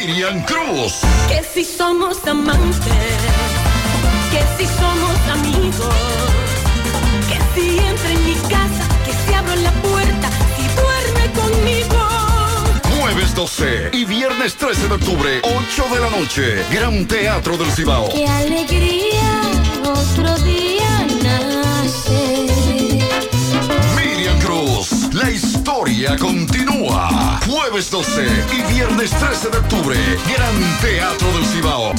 Miriam Cruz. Que si somos amantes, que si somos amigos, que si entra en mi casa, que si abro la puerta, si duerme conmigo. Jueves 12 y viernes 13 de octubre, 8 de la noche, Gran Teatro del Cibao. Qué alegría, otro día nace. Miriam Cruz, la historia continúa. Jueves 12 y viernes 13 de octubre, Gran Teatro del Cibao.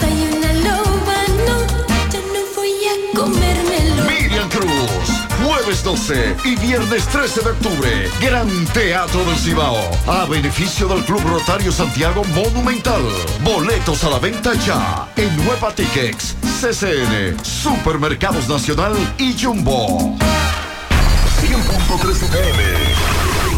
Soy una loba, no, yo no voy a comérmelo. Miriam Cruz, jueves 12 y viernes 13 de octubre, Gran Teatro del Cibao. A beneficio del Club Rotario Santiago Monumental. Boletos a la venta ya en Nueva Tickets, CCN, Supermercados Nacional y Jumbo. 100.3 FM,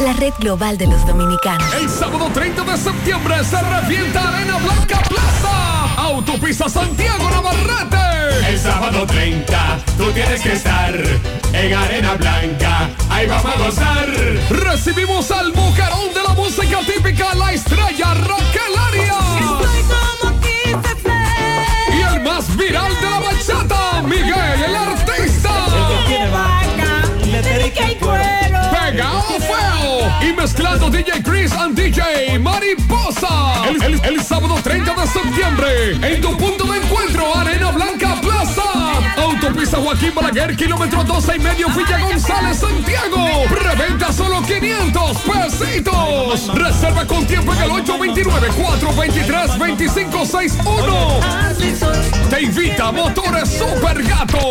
la red global de los dominicanos. El sábado 30 de septiembre se revienta Arena Blanca Plaza. Autopista Santiago Navarrete. El sábado 30, tú tienes que estar en Arena Blanca. Ahí vamos a gozar. Recibimos al mujerón de la música típica, la estrella Raquel Arias. Y el más viral de la bachata, DJ Chris and DJ Mariposa. El sábado 30 de septiembre. En tu punto de encuentro, Arena Blanca Plaza. Autopista Joaquín Balaguer, kilómetro 12 y medio, Villa González, Santiago. Reventa solo 500 pesitos. Reserva con tiempo en el 829-423-2561. Te invita Motores Super Gato.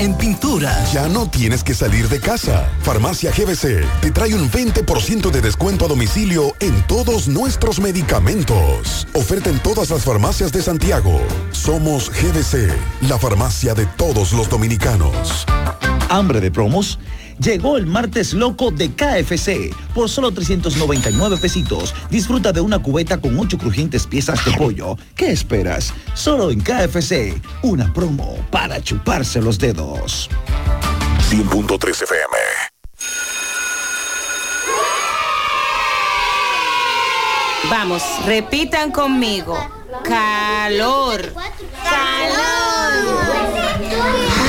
en pintura. Ya no tienes que salir de casa. Farmacia GBC te trae un 20% de descuento a domicilio en todos nuestros medicamentos. Oferta en todas las farmacias de Santiago. Somos GBC, la farmacia de todos los dominicanos. Hambre de promos. Llegó el martes loco de KFC. Por solo 399 pesitos, disfruta de una cubeta con 8 crujientes piezas de pollo. ¿Qué esperas? Solo en KFC. Una promo para chuparse los dedos. 100.3 FM. Vamos, repitan conmigo. Calor. Este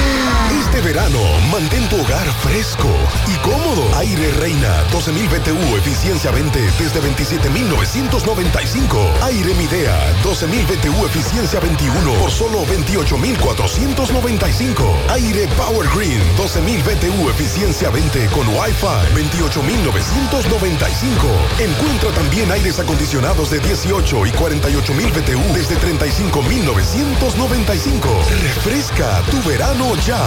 verano, mantén tu hogar fresco y cómodo. Aire Reina 12.000 BTU, eficiencia 20 desde 27.995. Aire Midea 12.000 BTU, eficiencia 21 por solo 28.495. Aire Power Green 12.000 BTU, eficiencia 20 con Wi-Fi 28.995. Encuentra también aires acondicionados de 18 y 48.000 BTU desde 35.995. Refresca tu verano ya.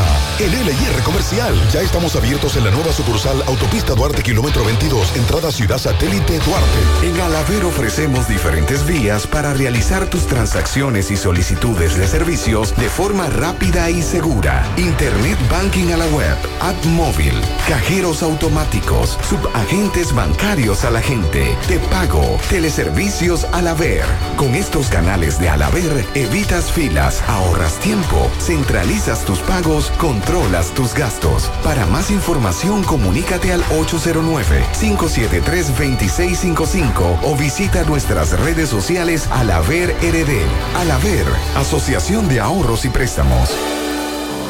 En LIR Comercial. Ya estamos abiertos en la nueva sucursal Autopista Duarte, kilómetro 22, entrada Ciudad Satélite Duarte. En Alaver ofrecemos diferentes vías para realizar tus transacciones y solicitudes de servicios de forma rápida y segura. Internet Banking a la web, app móvil, cajeros automáticos, subagentes bancarios a la gente, te pago, teleservicios Alaver. Con estos canales de Alaver evitas filas, ahorras tiempo, centralizas tus pagos, tus gastos. Para más información comunícate al 809-573-2655 o visita nuestras redes sociales Alaver RD. Alaver, Asociación de Ahorros y Préstamos.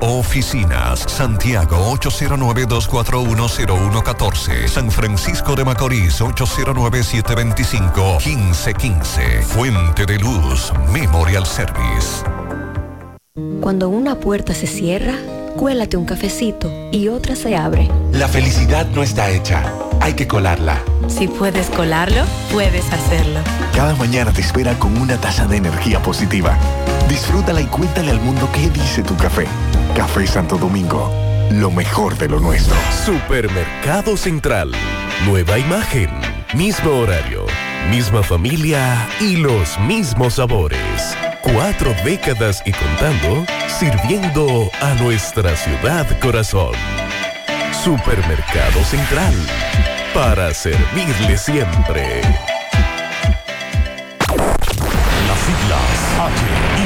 oficinas. Santiago 809-241-0114. San Francisco de Macorís 809-725-1515. Fuente de Luz Memorial Service. Cuando una puerta se cierra, cuélate un cafecito y otra se abre. La felicidad no está hecha, hay que colarla. Si puedes colarlo, puedes hacerlo. Cada mañana te espera con una taza de energía positiva. Disfrútala y cuéntale al mundo qué dice tu café. Café Santo Domingo, lo mejor de lo nuestro. Supermercado Central. Nueva imagen, mismo horario, misma familia y los mismos sabores. Cuatro décadas y contando, sirviendo a nuestra ciudad corazón. Supermercado Central. Para servirle siempre. Las siglas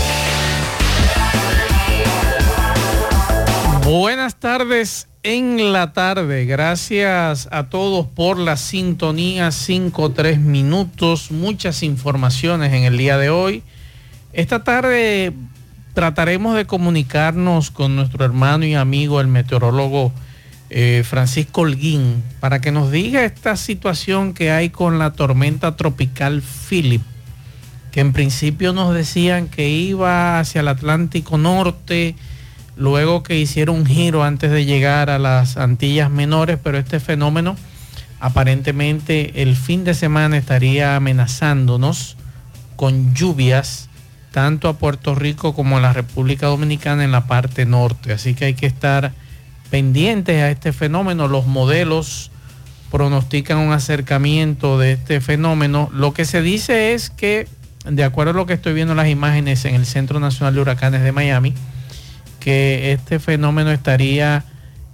Buenas tardes en la tarde. Gracias a todos por la sintonía. 5-3 minutos. Muchas informaciones en el día de hoy. Esta tarde trataremos de comunicarnos con nuestro hermano y amigo, el meteorólogo eh, Francisco Holguín, para que nos diga esta situación que hay con la tormenta tropical Philip, que en principio nos decían que iba hacia el Atlántico Norte luego que hicieron un giro antes de llegar a las Antillas Menores, pero este fenómeno aparentemente el fin de semana estaría amenazándonos con lluvias tanto a Puerto Rico como a la República Dominicana en la parte norte. Así que hay que estar pendientes a este fenómeno. Los modelos pronostican un acercamiento de este fenómeno. Lo que se dice es que, de acuerdo a lo que estoy viendo en las imágenes en el Centro Nacional de Huracanes de Miami, que este fenómeno estaría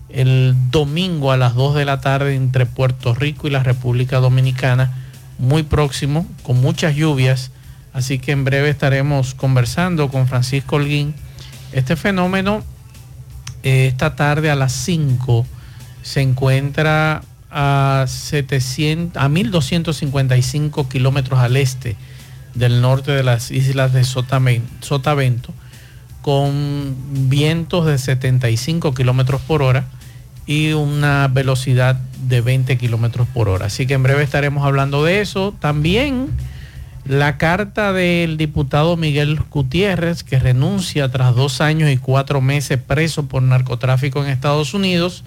el domingo a las 2 de la tarde entre Puerto Rico y la República Dominicana, muy próximo, con muchas lluvias. Así que en breve estaremos conversando con Francisco Holguín. Este fenómeno, eh, esta tarde a las 5, se encuentra a, 700, a 1255 kilómetros al este del norte de las islas de Sotavento con vientos de 75 kilómetros por hora y una velocidad de 20 kilómetros por hora. Así que en breve estaremos hablando de eso. También la carta del diputado Miguel Gutiérrez, que renuncia tras dos años y cuatro meses preso por narcotráfico en Estados Unidos.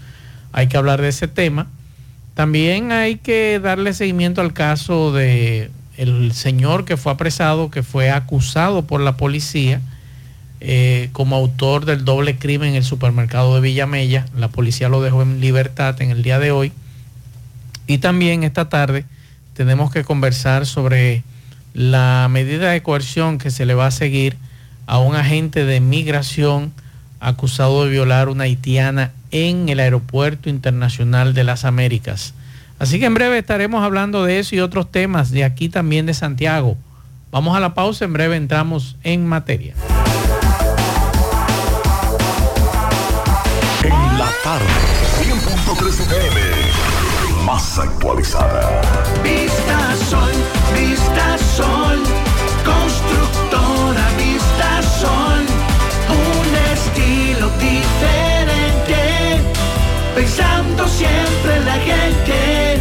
Hay que hablar de ese tema. También hay que darle seguimiento al caso de el señor que fue apresado, que fue acusado por la policía eh, como autor del doble crimen en el supermercado de Villamella. La policía lo dejó en libertad en el día de hoy. Y también esta tarde tenemos que conversar sobre la medida de coerción que se le va a seguir a un agente de migración acusado de violar una haitiana en el Aeropuerto Internacional de las Américas. Así que en breve estaremos hablando de eso y otros temas de aquí también de Santiago. Vamos a la pausa, en breve entramos en materia. Tarde, 100.3 FM, más actualizada. Vista Sol, Vista Sol, constructora Vista Sol, un estilo diferente, pensando siempre en la gente,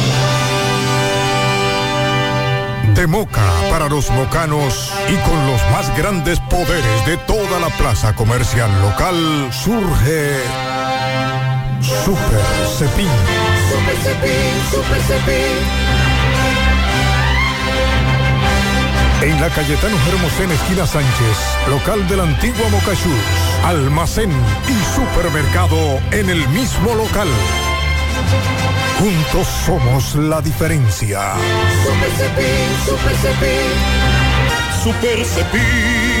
De Moca para los mocanos y con los más grandes poderes de toda la plaza comercial local surge Super Cepín. Super Cepín, Super Cepín. En la Cayetano Hermosén, esquina Sánchez, local de la antigua Mocachús, almacén y supermercado en el mismo local. Juntos somos la diferencia. Super Cepín, Super Cepín. Super Cepín.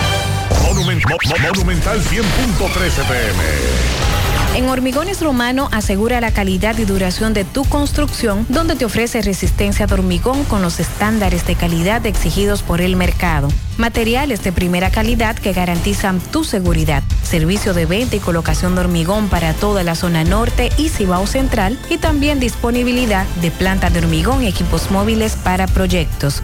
Monument- Mo- Mo- Monumental 100.13 pm. En Hormigones Romano asegura la calidad y duración de tu construcción, donde te ofrece resistencia de hormigón con los estándares de calidad exigidos por el mercado. Materiales de primera calidad que garantizan tu seguridad. Servicio de venta y colocación de hormigón para toda la zona norte y Cibao Central y también disponibilidad de planta de hormigón y equipos móviles para proyectos.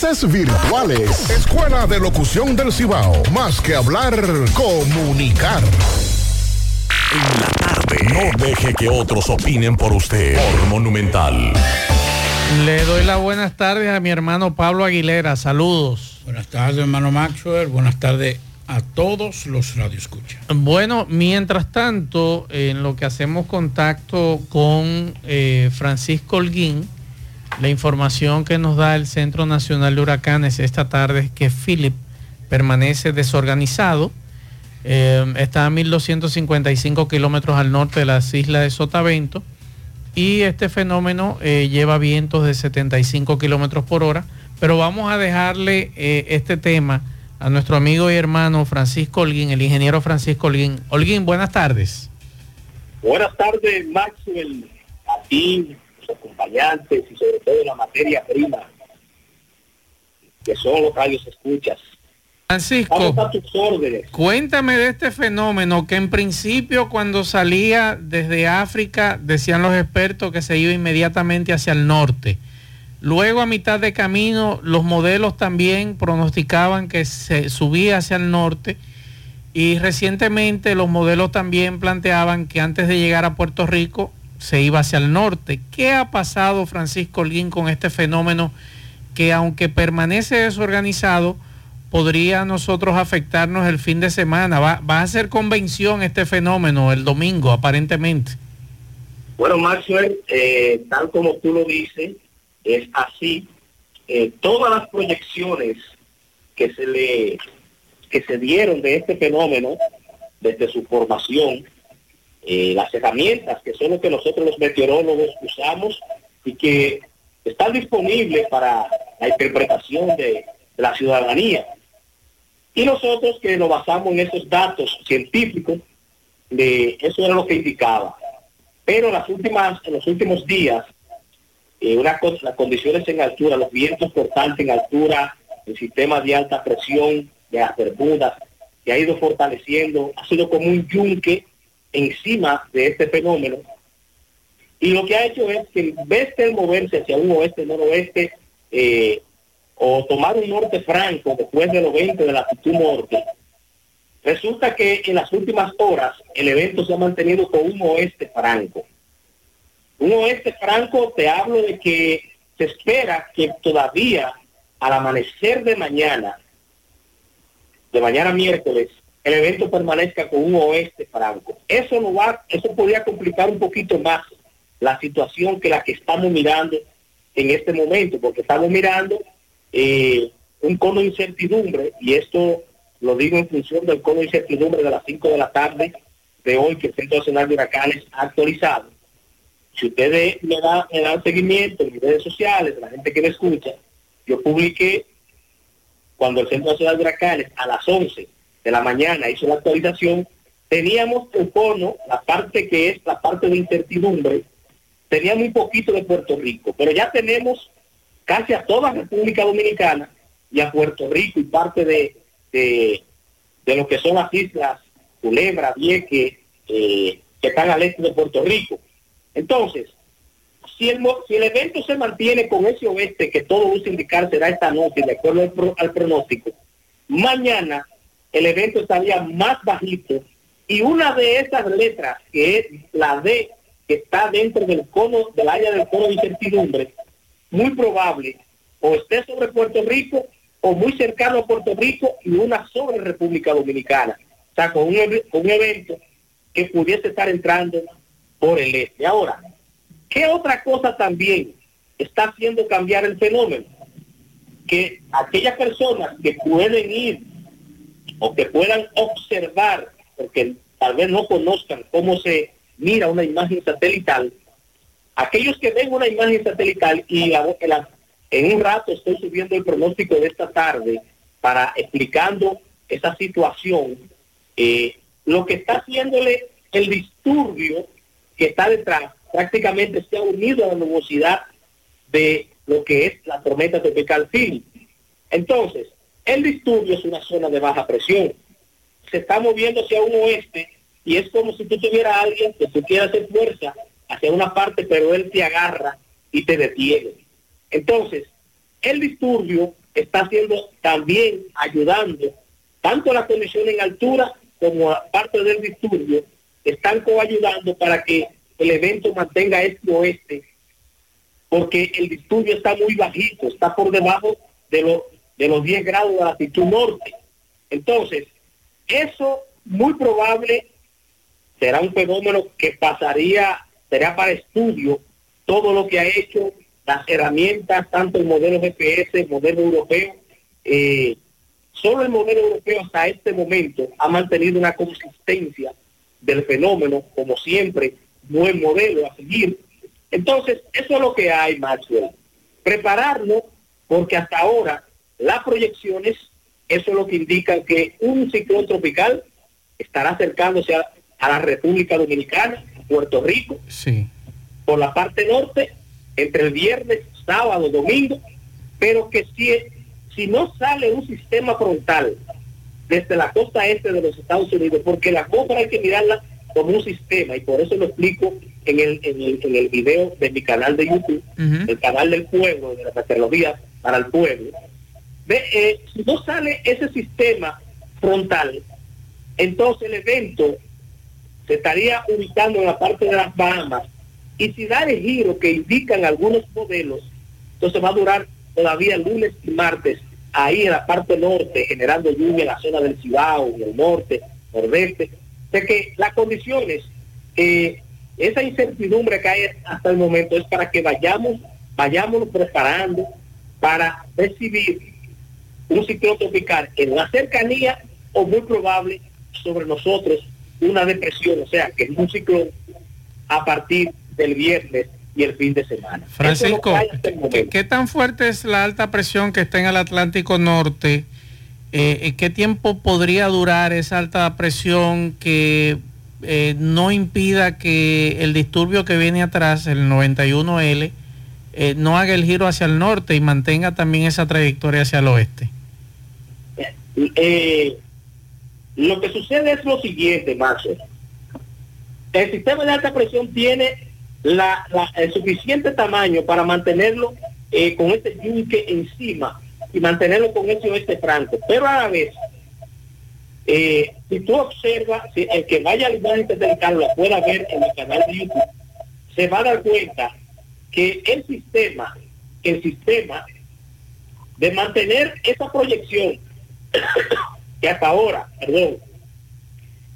virtuales. Escuela de Locución del Cibao. Más que hablar, comunicar. No deje que otros opinen por usted. Por Monumental. Le doy las buenas tardes a mi hermano Pablo Aguilera. Saludos. Buenas tardes, hermano Maxwell. Buenas tardes a todos los radioescuchas. Bueno, mientras tanto, en lo que hacemos contacto con eh, Francisco Holguín, la información que nos da el Centro Nacional de Huracanes esta tarde es que Philip permanece desorganizado. Eh, está a 1.255 kilómetros al norte de las islas de Sotavento y este fenómeno eh, lleva vientos de 75 kilómetros por hora. Pero vamos a dejarle eh, este tema a nuestro amigo y hermano Francisco Holguín, el ingeniero Francisco Holguín. Holguín, buenas tardes. Buenas tardes, Maxwell, acompañantes y sobre todo la materia prima, que son los radios escuchas. Francisco, Vamos a tus órdenes. cuéntame de este fenómeno que en principio cuando salía desde África decían los expertos que se iba inmediatamente hacia el norte. Luego a mitad de camino los modelos también pronosticaban que se subía hacia el norte Y recientemente los modelos también planteaban que antes de llegar a Puerto Rico se iba hacia el norte. ¿Qué ha pasado, Francisco Lin, con este fenómeno que aunque permanece desorganizado, podría a nosotros afectarnos el fin de semana? ¿Va, va a ser convención este fenómeno el domingo, aparentemente? Bueno, Maxwell, eh, tal como tú lo dices, es así. Eh, todas las proyecciones que se le que se dieron de este fenómeno desde su formación, eh, las herramientas que son lo que nosotros los meteorólogos usamos y que están disponibles para la interpretación de, de la ciudadanía. Y nosotros que nos basamos en esos datos científicos, de eso era lo que indicaba. Pero las últimas, en los últimos días, eh, una las condiciones en altura, los vientos cortantes en altura, el sistema de alta presión de las Bermudas, que ha ido fortaleciendo, ha sido como un yunque encima de este fenómeno. Y lo que ha hecho es que en vez de moverse hacia un oeste, noroeste, eh, o tomar un norte franco después de los 20 de latitud norte, resulta que en las últimas horas el evento se ha mantenido con un oeste franco. Un oeste franco, te hablo de que se espera que todavía al amanecer de mañana, de mañana miércoles, el evento permanezca con un oeste franco. Eso no va, eso podría complicar un poquito más la situación que la que estamos mirando en este momento, porque estamos mirando eh, un cono de incertidumbre, y esto lo digo en función del cono de incertidumbre de las 5 de la tarde de hoy que el Centro Nacional de Huracanes ha actualizado. Si ustedes me dan, seguimiento en mis redes sociales, la gente que me escucha, yo publiqué cuando el Centro Nacional de Huracanes a las 11 de la mañana hizo la actualización, teníamos el cono, la parte que es la parte de incertidumbre, tenía muy poquito de Puerto Rico, pero ya tenemos casi a toda República Dominicana y a Puerto Rico y parte de, de, de lo que son las islas Culebra, Vieque, eh, que están al este de Puerto Rico. Entonces, si el, si el evento se mantiene con ese oeste que todo luce indicar será esta noche, de acuerdo al, pro- al pronóstico, mañana el evento estaría más bajito y una de esas letras, que es la D, que está dentro del cono, del área del cono de incertidumbre, muy probable o esté sobre Puerto Rico o muy cercano a Puerto Rico y una sobre República Dominicana. O sea, con un, con un evento que pudiese estar entrando por el este. Ahora, ¿qué otra cosa también está haciendo cambiar el fenómeno? Que aquellas personas que pueden ir o que puedan observar, porque tal vez no conozcan cómo se mira una imagen satelital, aquellos que ven una imagen satelital y la- la- en un rato estoy subiendo el pronóstico de esta tarde para explicando esa situación, eh, lo que está haciéndole el disturbio que está detrás prácticamente se ha unido a la nubosidad de lo que es la tormenta tropical Philly. Entonces, el disturbio es una zona de baja presión. Se está moviendo hacia un oeste y es como si tú tuvieras a alguien que tú quieras hacer fuerza hacia una parte, pero él te agarra y te detiene. Entonces, el disturbio está haciendo también ayudando tanto la condición en altura como a parte del disturbio están coayudando para que el evento mantenga este oeste porque el disturbio está muy bajito, está por debajo de, lo- de los 10 grados de latitud norte. Entonces, eso muy probable será un fenómeno que pasaría, será para estudio todo lo que ha hecho las herramientas, tanto el modelo GPS, el modelo europeo. eh, solo el modelo europeo hasta este momento ha mantenido una consistencia del fenómeno, como siempre, buen modelo a seguir. Entonces, eso es lo que hay, Maxwell. Prepararlo, porque hasta ahora las proyecciones, eso es lo que indican que un ciclón tropical estará acercándose a, a la República Dominicana, Puerto Rico, Sí. por la parte norte, entre el viernes, sábado, domingo, pero que si, si no sale un sistema frontal desde la costa este de los Estados Unidos, porque la costa hay que mirarla como un sistema, y por eso lo explico en el, en el, en el video de mi canal de YouTube, el canal del pueblo, de la meteorología para el pueblo. Ve, eh, si no sale ese sistema frontal, entonces el evento se estaría ubicando en la parte de las Bahamas y si da el giro que indican algunos modelos, entonces va a durar todavía lunes y martes ahí en la parte norte, generando lluvia en la zona del Cibao, en el norte, nordeste. De que las condiciones, eh, esa incertidumbre que hay hasta el momento es para que vayamos, vayamos preparando para recibir un ciclón tropical en la cercanía o muy probable sobre nosotros una depresión, o sea, que es un ciclón a partir del viernes y el fin de semana. Francisco, ¿qué, tan fuerte es la alta presión que está en el Atlántico Norte? Eh, ¿En qué tiempo podría durar esa alta presión que eh, no impida que el disturbio que viene atrás, el 91L, eh, no haga el giro hacia el norte y mantenga también esa trayectoria hacia el oeste? Lo que sucede es lo siguiente, Max. El sistema de alta presión tiene la, el suficiente tamaño para mantenerlo eh, con este yunque encima y mantenerlo con ese oeste franco. Pero a la vez, eh, si tú observas, si el que vaya al imagen del carro la pueda ver en el canal de YouTube, se va a dar cuenta que el sistema, el sistema de mantener esa proyección que hasta ahora, perdón,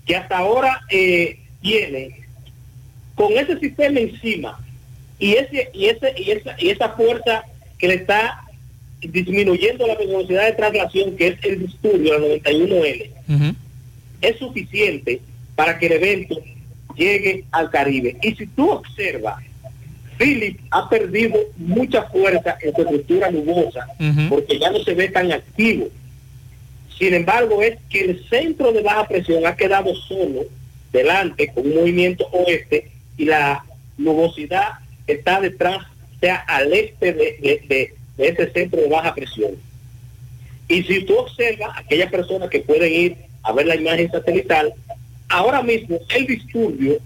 que hasta ahora eh, tiene con ese sistema encima y ese y ese y esa y esa fuerza que le está disminuyendo la velocidad de traslación que es el disturbio la 91L es suficiente para que el evento llegue al Caribe. Y si tú observas Philip ha perdido mucha fuerza en su estructura nubosa porque ya no se ve tan activo sin embargo es que el centro de baja presión ha quedado solo delante con un movimiento oeste y la nubosidad está detrás, sea al este de, ese centro de baja presión. Y si tú observas aquellas personas que pueden ir a ver la imagen satelital, ahora mismo el disturbio,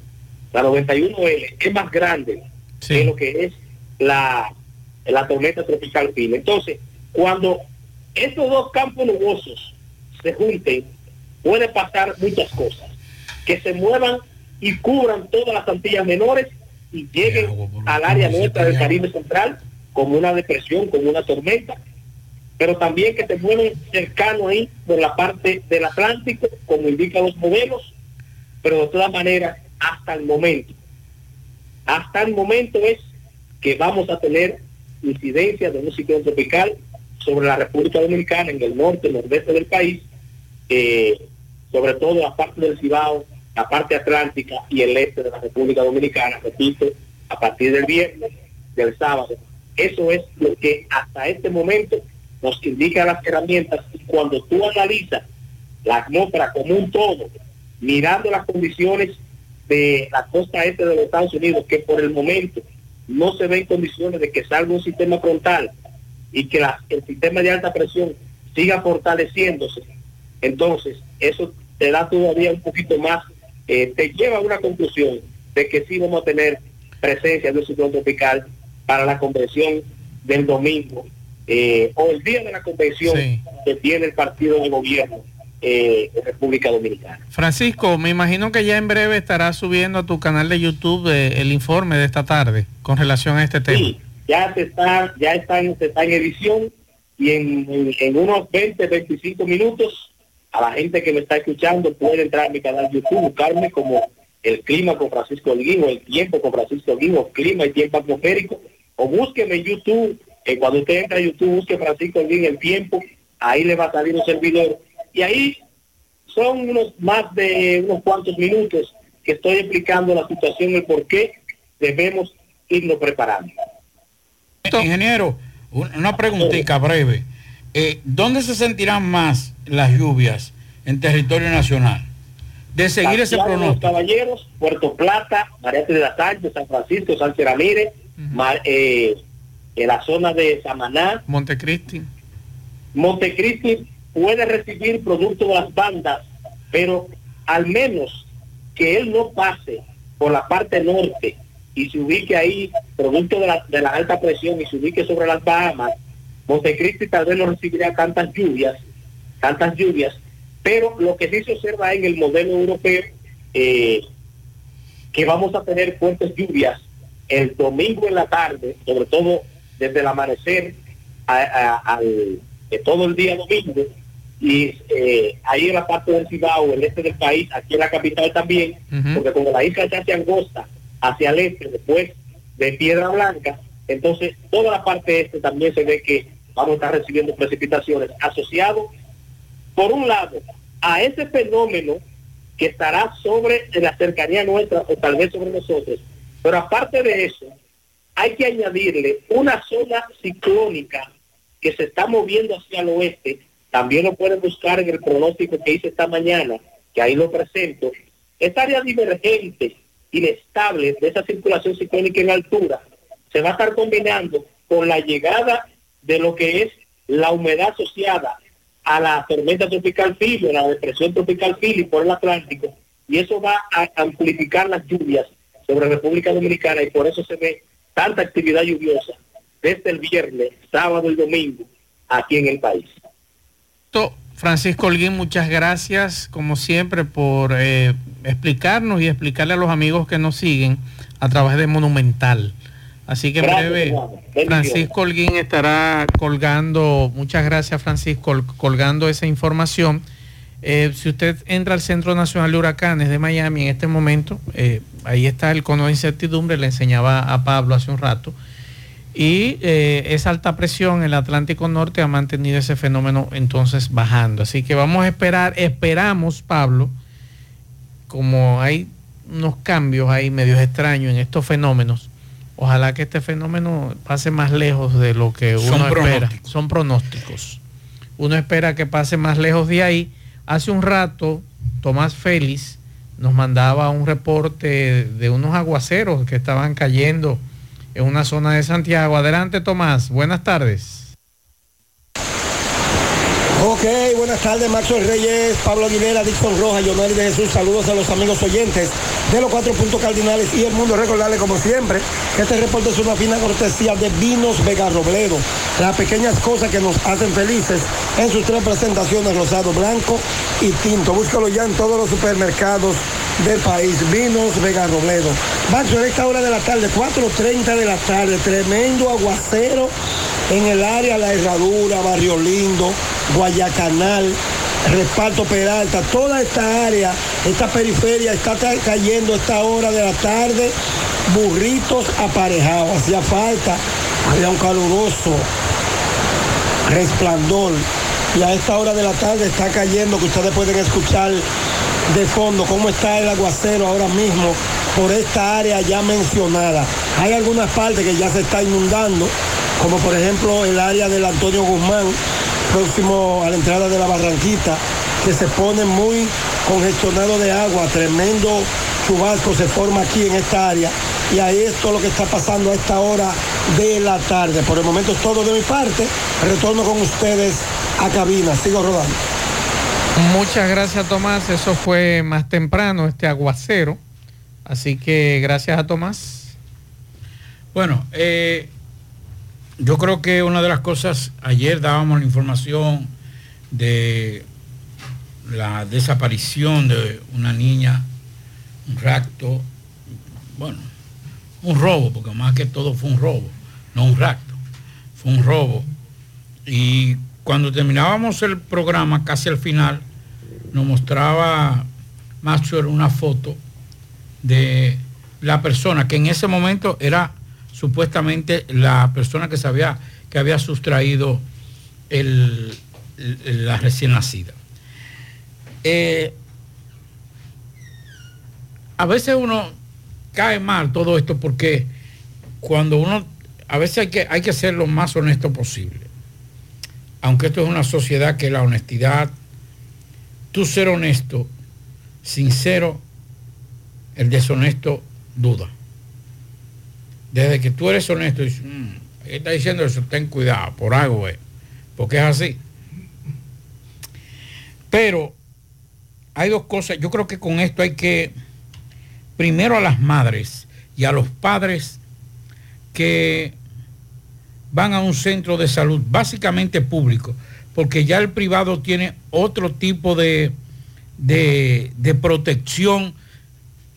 la 91L, es más grande que lo que es la, la tormenta tropical fina. Entonces, cuando estos dos campos nubosos se junten, puede pasar muchas cosas. Que se muevan y cubran todas las Antillas menores y lleguen al área nuestra del Caribe Central como una depresión, como una tormenta, pero también que se mueven cercano ahí por la parte del Atlántico, como indican los modelos, pero de todas maneras, hasta el momento, hasta el momento es que vamos a tener incidencia de un ciclón tropical sobre la República Dominicana en el norte, nordeste del país, eh, sobre todo la parte del Cibao, la parte atlántica y el este de la República Dominicana, repito, a partir del viernes, del sábado. Eso es lo que hasta este momento nos indica las herramientas y cuando tú analizas la atmósfera como un todo, mirando las condiciones de la costa este de los Estados Unidos, que por el momento no se ven condiciones de que salga un sistema frontal y que el sistema de alta presión siga fortaleciéndose, entonces eso te da todavía un poquito más eh, te lleva a una conclusión de que sí vamos a tener presencia de un ciclón tropical para la convención del domingo eh, o el día de la convención que tiene el partido de gobierno eh, de República Dominicana. Francisco, me imagino que ya en breve estarás subiendo a tu canal de YouTube el informe de esta tarde con relación a este tema. Sí, ya se está, ya está en, está en edición y en, en unos 20, 25 minutos a la gente que me está escuchando puede entrar a mi canal YouTube, buscarme como el clima con Francisco Holguín o el tiempo con Francisco Holguín o clima y tiempo atmosférico o búsqueme en YouTube, eh, cuando usted entra a YouTube busque Francisco Holguín el tiempo, ahí le va a salir un servidor y ahí son unos más de unos cuantos minutos que estoy explicando la situación, el por qué debemos irnos preparando. Ingeniero, una preguntita breve. Eh, ¿Dónde se sentirán más las lluvias en territorio nacional. De seguir ese pronóstico. Caballeros, Puerto Plata, María de la Sánchez, San Francisco, Sánchez Ramírez, eh, en la zona de Samaná. Montecristi. Montecristi puede recibir producto de las bandas, pero al menos que él no pase por la parte norte y se ubique ahí, producto de la, de la alta presión, y se ubique sobre las Bahamas, Montecristi tal vez no recibirá tantas lluvias tantas lluvias, Pero lo que sí se observa en el modelo europeo, eh, que vamos a tener fuertes lluvias el domingo en la tarde, sobre todo desde el amanecer al todo el día domingo, y eh, ahí en la parte del Cibao, el este del país, aquí en la capital también, porque como la isla se hace angosta hacia el este, después de Piedra Blanca, entonces toda la parte este también se ve que vamos a estar recibiendo precipitaciones asociado, por un lado, a ese fenómeno que estará sobre la cercanía nuestra o tal vez sobre nosotros, pero aparte de eso, hay que añadirle una zona ciclónica que se está moviendo hacia el oeste. También lo pueden buscar en el pronóstico que hice esta mañana, que ahí lo presento. Esta área divergente, inestable de esa circulación ciclónica en altura, se va a estar combinando con la llegada de lo que es la humedad asociada a la tormenta tropical Philly, a la depresión tropical Philly por el Atlántico, y eso va a amplificar las lluvias sobre República Dominicana y por eso se ve tanta actividad lluviosa desde el viernes, sábado y domingo aquí en el país. Francisco Holguín, muchas gracias como siempre por eh, explicarnos y explicarle a los amigos que nos siguen a través de Monumental. Así que en breve Francisco Holguín estará colgando, muchas gracias Francisco, colgando esa información. Eh, si usted entra al Centro Nacional de Huracanes de Miami en este momento, eh, ahí está el cono de incertidumbre, le enseñaba a Pablo hace un rato y eh, esa alta presión en el Atlántico Norte ha mantenido ese fenómeno entonces bajando. Así que vamos a esperar, esperamos, Pablo, como hay unos cambios ahí medios extraños en estos fenómenos, ojalá que este fenómeno pase más lejos de lo que uno espera. Son pronósticos. Uno espera que pase más lejos de ahí. Hace un rato, Tomás Félix nos mandaba un reporte de unos aguaceros que estaban cayendo en una zona de Santiago. Adelante, Tomás. Buenas tardes. Ok, buenas tardes, Maxwell Reyes, Pablo Aguilera, Dixon Roja, Yonel de Jesús. Saludos a los amigos oyentes de los cuatro puntos cardinales y el mundo. Recordarle, como siempre, que este reporte es una fina cortesía de Vinos Vega Robledo. Las pequeñas cosas que nos hacen felices en sus tres presentaciones, rosado, blanco y tinto. Búscalo ya en todos los supermercados del país. Vinos Vega Robledo. Maxwell, esta hora de la tarde, 4.30 de la tarde, tremendo aguacero en el área La Herradura, Barrio Lindo, Guayacanal, Reparto Peralta, toda esta área, esta periferia está cayendo a esta hora de la tarde, burritos aparejados, hacía falta, había un caluroso resplandor y a esta hora de la tarde está cayendo, que ustedes pueden escuchar de fondo cómo está el aguacero ahora mismo por esta área ya mencionada. Hay algunas partes que ya se está inundando, como por ejemplo el área del Antonio Guzmán, próximo a la entrada de la Barranquita, que se pone muy congestionado de agua, tremendo chubasco se forma aquí en esta área. Y ahí es todo lo que está pasando a esta hora de la tarde. Por el momento es todo de mi parte. Retorno con ustedes a cabina. Sigo rodando. Muchas gracias Tomás. Eso fue más temprano, este aguacero. Así que gracias a Tomás. Bueno, eh, yo creo que una de las cosas, ayer dábamos la información de la desaparición de una niña, un rapto, bueno, un robo, porque más que todo fue un robo, no un rapto, fue un robo. Y cuando terminábamos el programa, casi al final, nos mostraba Maxwell una foto de la persona que en ese momento era supuestamente la persona que, sabía, que había sustraído la recién nacida. Eh, a veces uno cae mal todo esto porque cuando uno, a veces hay que, hay que ser lo más honesto posible. Aunque esto es una sociedad que la honestidad, tú ser honesto, sincero, el deshonesto duda desde que tú eres honesto, y mmm, está diciendo eso, ten cuidado, por algo es, porque es así. Pero hay dos cosas, yo creo que con esto hay que, primero a las madres y a los padres que van a un centro de salud, básicamente público, porque ya el privado tiene otro tipo de, de, protección,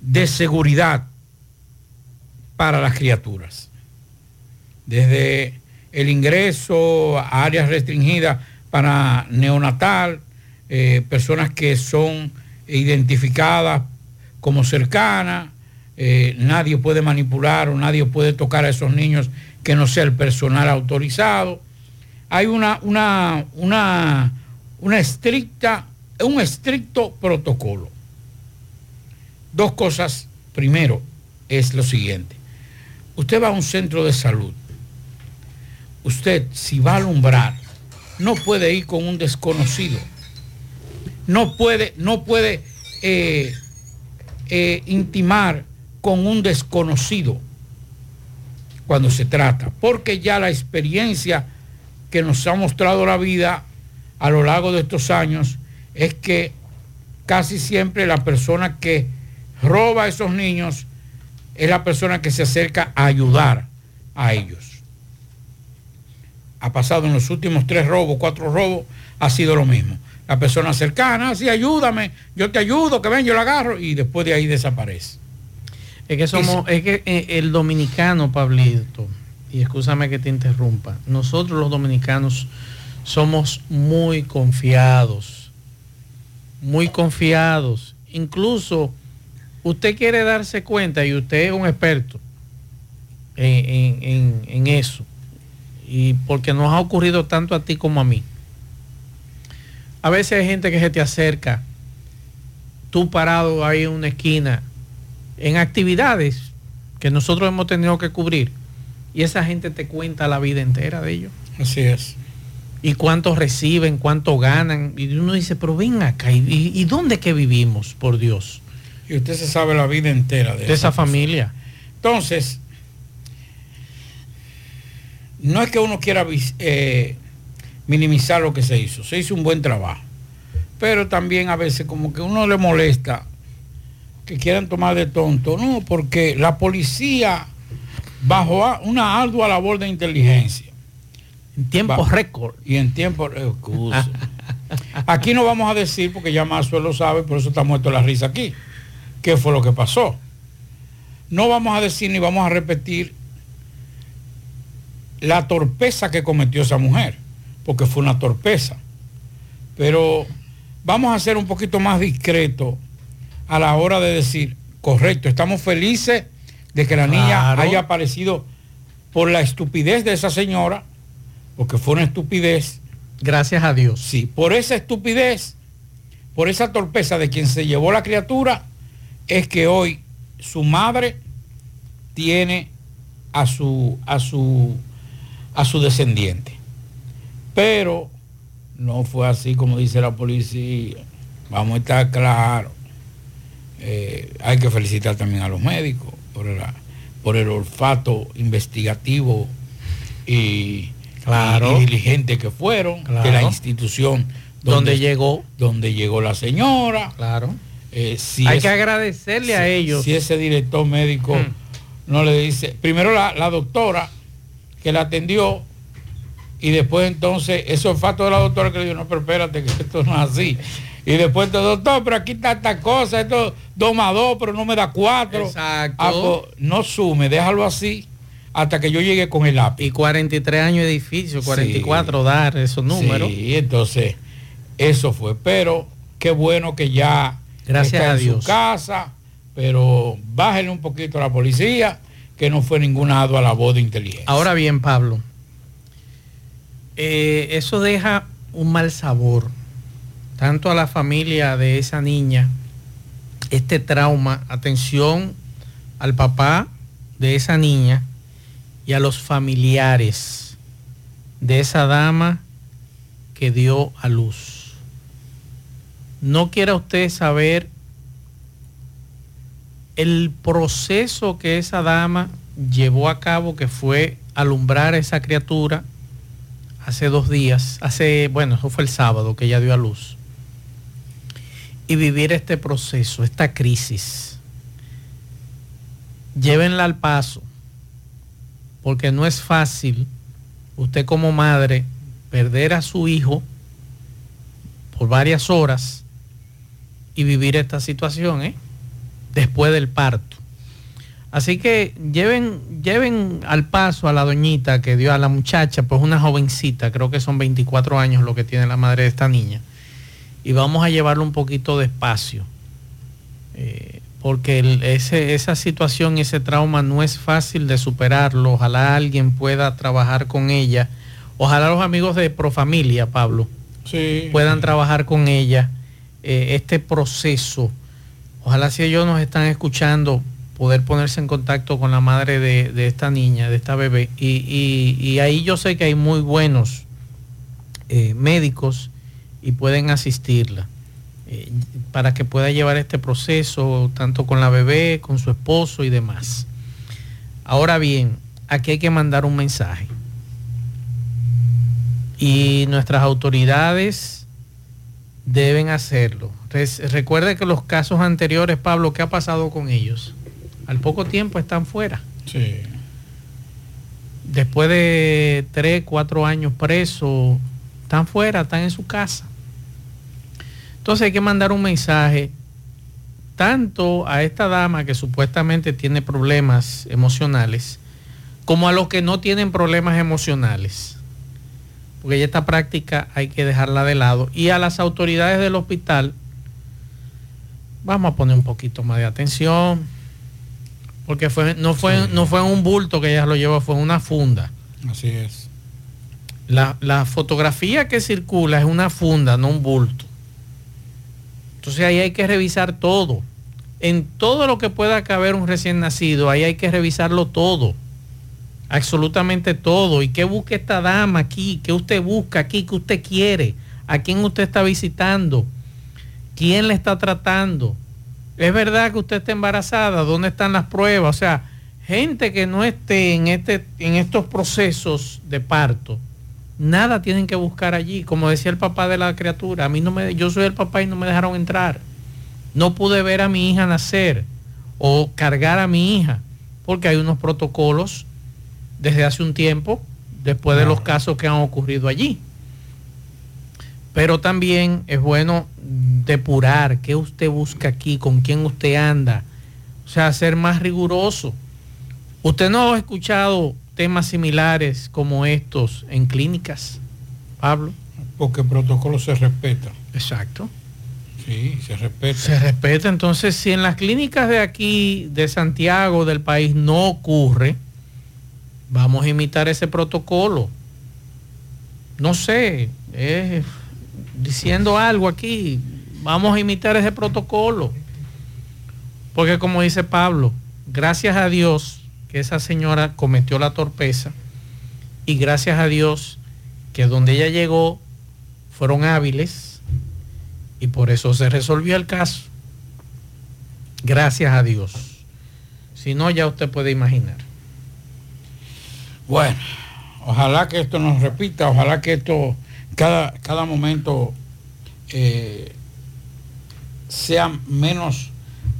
de seguridad para las criaturas. Desde el ingreso a áreas restringidas para neonatal, eh, personas que son identificadas como cercanas, eh, nadie puede manipular o nadie puede tocar a esos niños que no sea el personal autorizado. Hay una, una, una, una estricta, un estricto protocolo. Dos cosas. Primero es lo siguiente. Usted va a un centro de salud. Usted, si va a alumbrar, no puede ir con un desconocido. No puede, no puede eh, eh, intimar con un desconocido cuando se trata, porque ya la experiencia que nos ha mostrado la vida a lo largo de estos años es que casi siempre la persona que roba a esos niños es la persona que se acerca a ayudar a ellos. Ha pasado en los últimos tres robos, cuatro robos, ha sido lo mismo. La persona cercana, sí, ayúdame, yo te ayudo, que ven, yo la agarro y después de ahí desaparece. Es que somos, es que eh, el dominicano, Pablito, y escúchame que te interrumpa, nosotros los dominicanos somos muy confiados, muy confiados. Incluso usted quiere darse cuenta y usted es un experto en, en- eso, y porque nos ha ocurrido tanto a ti como a mí. A veces hay gente que se te acerca, tú parado ahí en una esquina, en actividades que nosotros hemos tenido que cubrir, y esa gente te cuenta la vida entera de ellos. Así es. Y cuánto reciben, cuánto ganan. Y uno dice, pero ven acá, ¿y, dónde que vivimos, por Dios? Y usted se sabe la vida entera de, De esa familia. Entonces, no es que uno quiera eh, minimizar lo que se hizo, se hizo un buen trabajo, pero también a veces como que uno le molesta que quieran tomar de tonto, no, porque la policía bajo una ardua labor de inteligencia. En tiempo récord. Y en tiempo excusa. Aquí no vamos a decir, porque ya Mazo lo sabe, por eso está muerto la risa aquí, qué fue lo que pasó. No vamos a decir ni vamos a repetir la torpeza que cometió esa mujer, porque fue una torpeza. Pero vamos a ser un poquito más discretos a la hora de decir, correcto, estamos felices de que la niña haya aparecido por la estupidez de esa señora, porque fue una estupidez. Gracias a Dios. Sí, por esa estupidez, por esa torpeza de quien se llevó la criatura, es que hoy su madre tiene a su, a su, a su descendiente. Pero no fue así como dice la policía. Vamos a estar claros. Eh, hay que felicitar también a los médicos por, la- por el olfato investigativo y, Claro. y diligente que fueron de la institución Donde llegó. donde llegó la señora. Claro. Eh, si Hay es- que agradecerle a ellos. Si ese director médico no le dice, primero la, la doctora que la atendió y después entonces ese olfato de la doctora que le dijo, no, pero espérate, que esto no es así. Y después, entonces, doctor, pero aquí está esta cosa, esto dos más dos, pero no me da cuatro. Exacto. No sume, déjalo así hasta que yo llegue con el lápiz. Y 43 años de edificio, 44 dar esos números. Sí, entonces, eso fue. Pero qué bueno que ya Gracias está a en Dios. su casa, pero bájenle un poquito a la policía, que no fue ninguna ardua labor de inteligencia. Ahora bien, Pablo, eh, eso deja un mal sabor, tanto a la familia de esa niña, este trauma, atención al papá de esa niña y a los familiares de esa dama que dio a luz. No quiera usted saber el proceso que esa dama llevó a cabo, que fue alumbrar a esa criatura hace dos días, hace, bueno, eso fue el sábado que ella dio a luz, y vivir este proceso, esta crisis. Llévenla al paso, porque no es fácil usted como madre perder a su hijo por varias horas y vivir esta situación, ¿eh? después del parto. Así que lleven, lleven al paso a la doñita que dio a la muchacha, pues una jovencita, creo que son 24 años lo que tiene la madre de esta niña, y vamos a llevarlo un poquito despacio, eh, porque esa situación, ese trauma no es fácil de superarlo, ojalá alguien pueda trabajar con ella, ojalá los amigos de Profamilia, Pablo, puedan trabajar con ella eh, este proceso, ojalá si ellos nos están escuchando, poder ponerse en contacto con la madre de, esta niña, de esta bebé. Y, ahí yo sé que hay muy buenos eh, médicos y pueden asistirla eh, para que pueda llevar este proceso tanto con la bebé, con su esposo y demás. Ahora bien, aquí hay que mandar un mensaje. Y nuestras autoridades deben hacerlo. recuerde que los casos anteriores, Pablo, ¿qué ha pasado con ellos? al poco tiempo están fuera. Sí. Después de tres, cuatro años presos, están fuera, están en su casa. Entonces hay que mandar un mensaje tanto a esta dama que supuestamente tiene problemas emocionales, como a los que no tienen problemas emocionales. Porque ya esta práctica hay que dejarla de lado. Y a las autoridades del hospital, vamos a poner un poquito más de atención porque fue, no, fue, no fue un bulto que ella lo llevó, fue una funda. Así es. La, fotografía que circula es una funda, no un bulto. Entonces ahí hay que revisar todo. En todo lo que pueda caber un recién nacido, ahí hay que revisarlo todo. Absolutamente todo. ¿Y qué busca esta dama aquí? ¿Qué usted busca aquí? ¿Qué usted quiere? ¿A quién usted está visitando? ¿Quién le está tratando? es verdad que usted está embarazada, ¿dónde están las pruebas? O sea, gente que no esté en, este, en estos procesos de parto, nada tienen que buscar allí. Como decía el papá de la criatura, a mí no me, yo soy el papá y no me dejaron entrar. No pude ver a mi hija nacer o cargar a mi hija, porque hay unos protocolos desde hace un tiempo, después de los casos que han ocurrido allí. Pero también es bueno depurar qué usted busca aquí, con quién usted anda. O sea, ser más riguroso. ¿Usted no ha escuchado temas similares como estos en clínicas, Pablo? Porque el protocolo se respeta. Exacto. Sí, se respeta. Se respeta. Entonces, si en las clínicas de aquí, de Santiago, del país, no ocurre, vamos a imitar ese protocolo. No sé, diciendo algo aquí, vamos a imitar ese protocolo. Porque como dice Pablo, gracias a Dios que esa señora cometió la torpeza y gracias a Dios que donde ella llegó fueron hábiles y por eso se resolvió el caso. Gracias a Dios. Si no, ya usted puede imaginar. Bueno, ojalá que esto nos repita, ojalá que esto cada, cada momento eh, sea menos,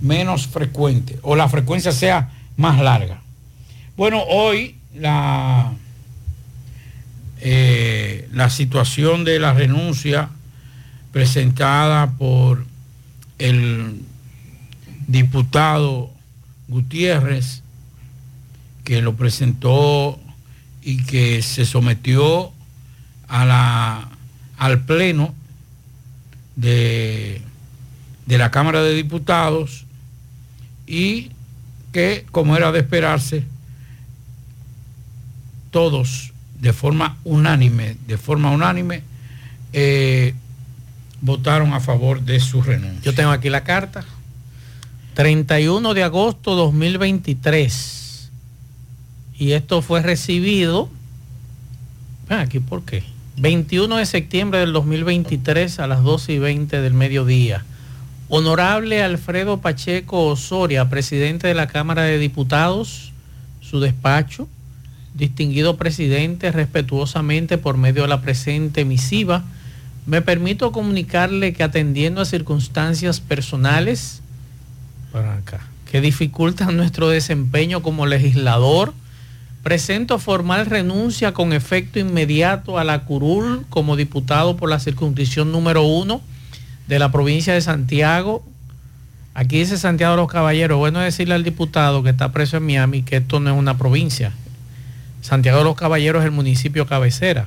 menos frecuente o la frecuencia sea más larga. Bueno, hoy la, eh, la situación de la renuncia presentada por el diputado Gutiérrez, que lo presentó y que se sometió a la, al Pleno de, de la Cámara de Diputados y que, como era de esperarse, todos de forma unánime, de forma unánime, eh, votaron a favor de su renuncia. Yo tengo aquí la carta. 31 de agosto 2023. Y esto fue recibido. aquí, ¿por qué? 21 de septiembre del 2023 a las 12 y 20 del mediodía. Honorable Alfredo Pacheco Osoria, presidente de la Cámara de Diputados, su despacho, distinguido presidente, respetuosamente por medio de la presente misiva, me permito comunicarle que atendiendo a circunstancias personales para acá, que dificultan nuestro desempeño como legislador, Presento formal renuncia con efecto inmediato a la curul como diputado por la circunscripción número uno de la provincia de Santiago. Aquí dice Santiago de los Caballeros. Bueno decirle al diputado que está preso en Miami que esto no es una provincia. Santiago de los Caballeros es el municipio cabecera.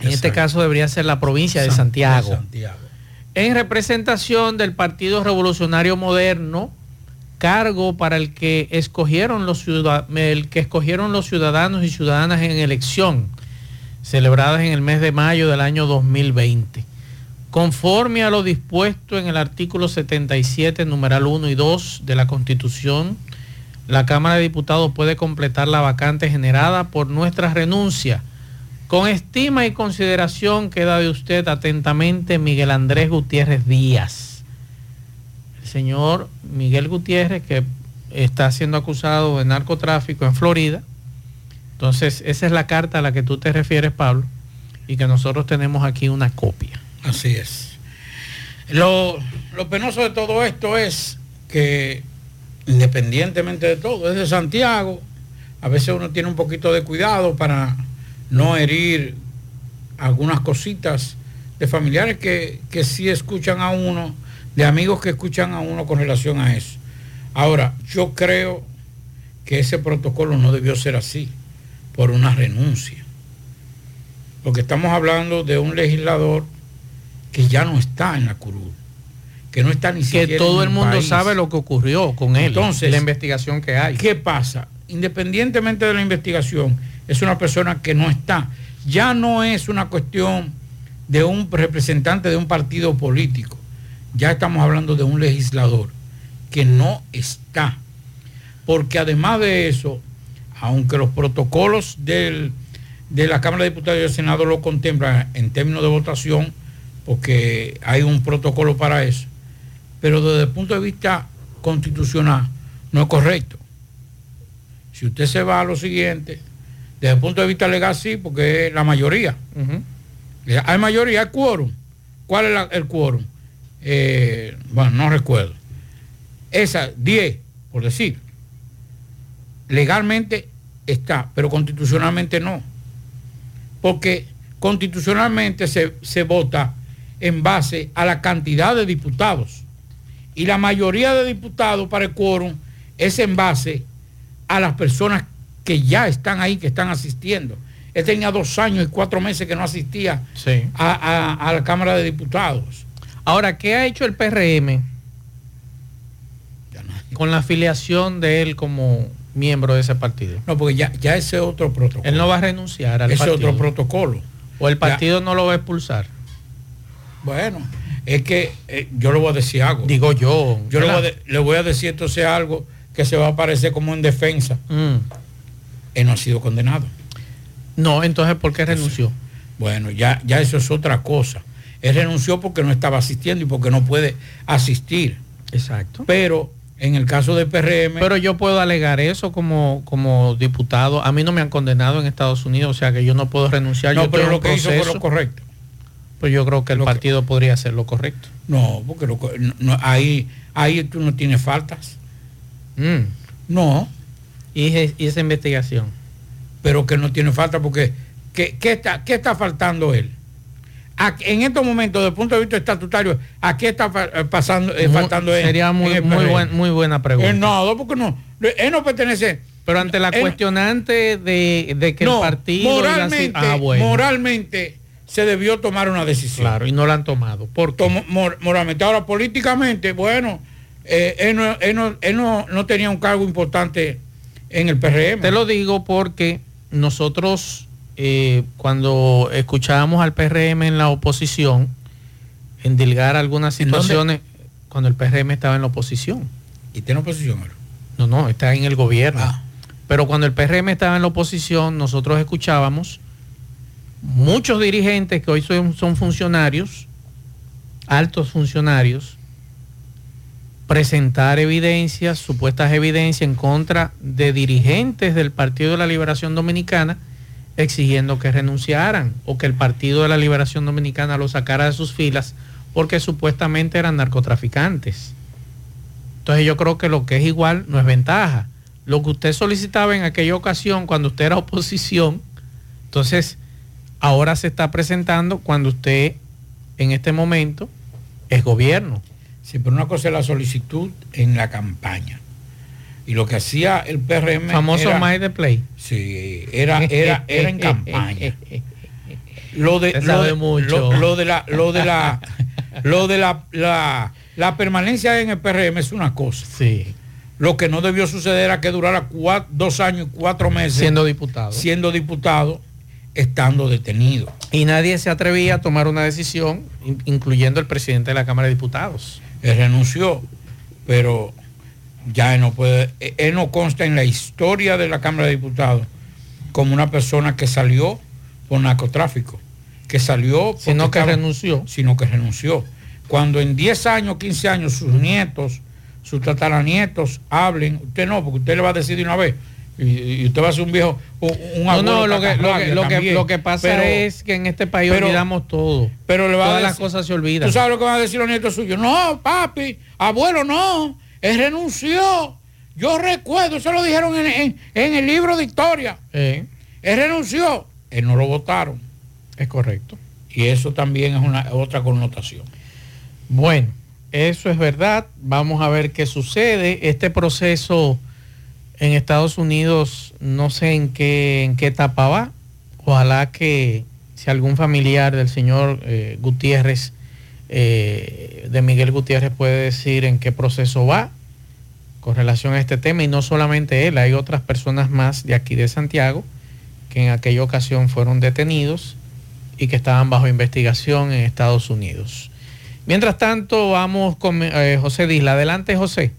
En este caso debería ser la provincia de San- Santiago. de Santiago. En representación del Partido Revolucionario Moderno, cargo para el que escogieron los el que escogieron los ciudadanos y ciudadanas en elección celebradas en el mes de mayo del año 2020. Conforme a lo dispuesto en el artículo 77, numeral 1 y 2 de la Constitución, la Cámara de Diputados puede completar la vacante generada por nuestra renuncia. Con estima y consideración queda de usted atentamente Miguel Andrés Gutiérrez Díaz. El señor Miguel Gutiérrez que está siendo acusado de narcotráfico en Florida. Entonces, esa es la carta a la que tú te refieres, Pablo, y que nosotros tenemos aquí una copia. Así es. Lo, lo penoso de todo esto es que independientemente de todo, desde Santiago, a veces uno tiene un poquito de cuidado para no herir algunas cositas de familiares que, que sí escuchan a uno, de amigos que escuchan a uno con relación a eso. Ahora, yo creo que ese protocolo no debió ser así, por una renuncia. Porque estamos hablando de un legislador que ya no está en la curul, que no está ni siquiera Que todo en el mundo país. sabe lo que ocurrió con él, Entonces, la investigación que hay. ¿Qué pasa? Independientemente de la investigación, es una persona que no está. Ya no es una cuestión de un representante de un partido político. Ya estamos hablando de un legislador que no está. Porque además de eso, aunque los protocolos del- de la Cámara de Diputados y del Senado lo contemplan en términos de votación, porque hay un protocolo para eso, pero desde el punto de vista constitucional no es correcto. Si usted se va a lo siguiente, desde el punto de vista legal sí, porque es la mayoría. Hay mayoría, hay quórum. ¿Cuál es la- el quórum? Eh, bueno, no recuerdo. Esa, 10, por decir. Legalmente está, pero constitucionalmente no. Porque constitucionalmente se, se vota en base a la cantidad de diputados. Y la mayoría de diputados para el quórum es en base a las personas que ya están ahí, que están asistiendo. Él tenía dos años y cuatro meses que no asistía a, a- a la Cámara de Diputados. Ahora, ¿qué ha hecho el PRM con la afiliación de él como miembro de ese partido? No, porque ya, ya ese otro protocolo. Él no va a renunciar al Ese partido. otro protocolo. O el Ya. partido no lo va a expulsar. Bueno, es que eh, yo le voy a decir algo. Digo yo. Yo le voy, a, ¿verdad? de- le voy a decir entonces algo que se va a aparecer como en defensa. Mm. Él no ha sido condenado. No, entonces ¿por qué renunció? Bueno, ya, ya eso es otra cosa. Él renunció porque no estaba asistiendo y porque no puede asistir. Exacto. Pero en el caso de PRM... Pero yo puedo alegar eso como, como diputado. A mí no me han condenado en Estados Unidos, o sea que yo no puedo renunciar. no, yo pero lo que hizo fue lo correcto. Pues yo creo que el partido podría hacer lo correcto. No, porque lo no, no, ahí, ahí tú no tienes faltas. Mm. No. ¿Y, ese- y esa investigación? Pero que no tiene falta porque ¿qué, qué está, qué está faltando él? En estos momentos, desde el punto de vista estatutario, ¿a qué está eh, pasando, eh, faltando él? Sería muy, muy, PRM? buen- muy buena pregunta. Eh, no, porque no. Él no pertenece. Pero ante la él- cuestionante de, de que no, el partido... iba a ser- moralmente, Ah, bueno. moralmente se debió tomar una decisión. Claro, y no la han tomado. ¿Por? Tomo- mor- moralmente. Ahora, políticamente, bueno, eh, él, no, él no- él no- no tenía un cargo importante en el PRM. Te lo digo porque nosotros eh, cuando escuchábamos al PRM en la oposición, endilgar algunas situaciones, cuando el PRM estaba en la oposición. ¿Y tiene oposición ahora? No, no, está en el gobierno. Pero cuando el PRM estaba en la oposición, nosotros escuchábamos muchos dirigentes que hoy son, funcionarios, altos funcionarios, presentar evidencias, supuestas evidencias en contra de dirigentes del Partido de la Liberación Dominicana exigiendo que renunciaran o que el Partido de la Liberación Dominicana lo sacara de sus filas porque supuestamente eran narcotraficantes. Entonces yo creo que lo que es igual no es ventaja. lo que usted solicitaba en aquella ocasión cuando usted era oposición, entonces ahora se está presentando cuando usted en este momento es gobierno. Sí, pero una cosa es la solicitud en la campaña. Y lo que hacía el PRM. Famoso era- My de Play. Sí, era, era, era en campaña. Lo de, lo de, mucho. lo- lo de la, lo de la, lo de la, la, la permanencia en el PRM es una cosa. Sí. Lo que no debió suceder era que durara dos años y cuatro meses. Siendo diputado. Siendo diputado, estando detenido. Y nadie se atrevía a tomar una decisión, in- incluyendo el presidente de la Cámara de Diputados. Él renunció, pero ya no puede, él no consta en la historia de la Cámara de Diputados como una persona que salió por narcotráfico, que salió Sino que estaba- renunció. Sino que renunció. Cuando en 10 años, 15 años, sus nietos, sus tataranietos hablen, usted no, porque usted le va a decir de una vez. Y, y usted va a ser un viejo, un, un No, no, abuelo lo que, lo, que, lo, que, también. lo que pasa Pero- es que en este país pero- olvidamos todo. pero le va Todas a las decir- cosas se olvidan. ¿Tú sabes lo que van a decir los nietos suyos? No, papi, abuelo, no. Él renunció. Yo recuerdo, eso lo dijeron en, en- en el libro de historia. Eh, Él renunció. Él no lo votaron. es correcto. Y eso también es una otra connotación. Bueno, eso es verdad. Vamos a ver qué sucede. Este proceso en Estados Unidos no sé en qué, en qué etapa va. Ojalá que si algún familiar del señor eh, Gutiérrez, eh, de Miguel Gutiérrez, puede decir en qué proceso va con relación a este tema. Y no solamente él, hay otras personas más de aquí de Santiago que en aquella ocasión fueron detenidos y que estaban bajo investigación en Estados Unidos. Mientras tanto, vamos con eh, José Disla. Adelante, José.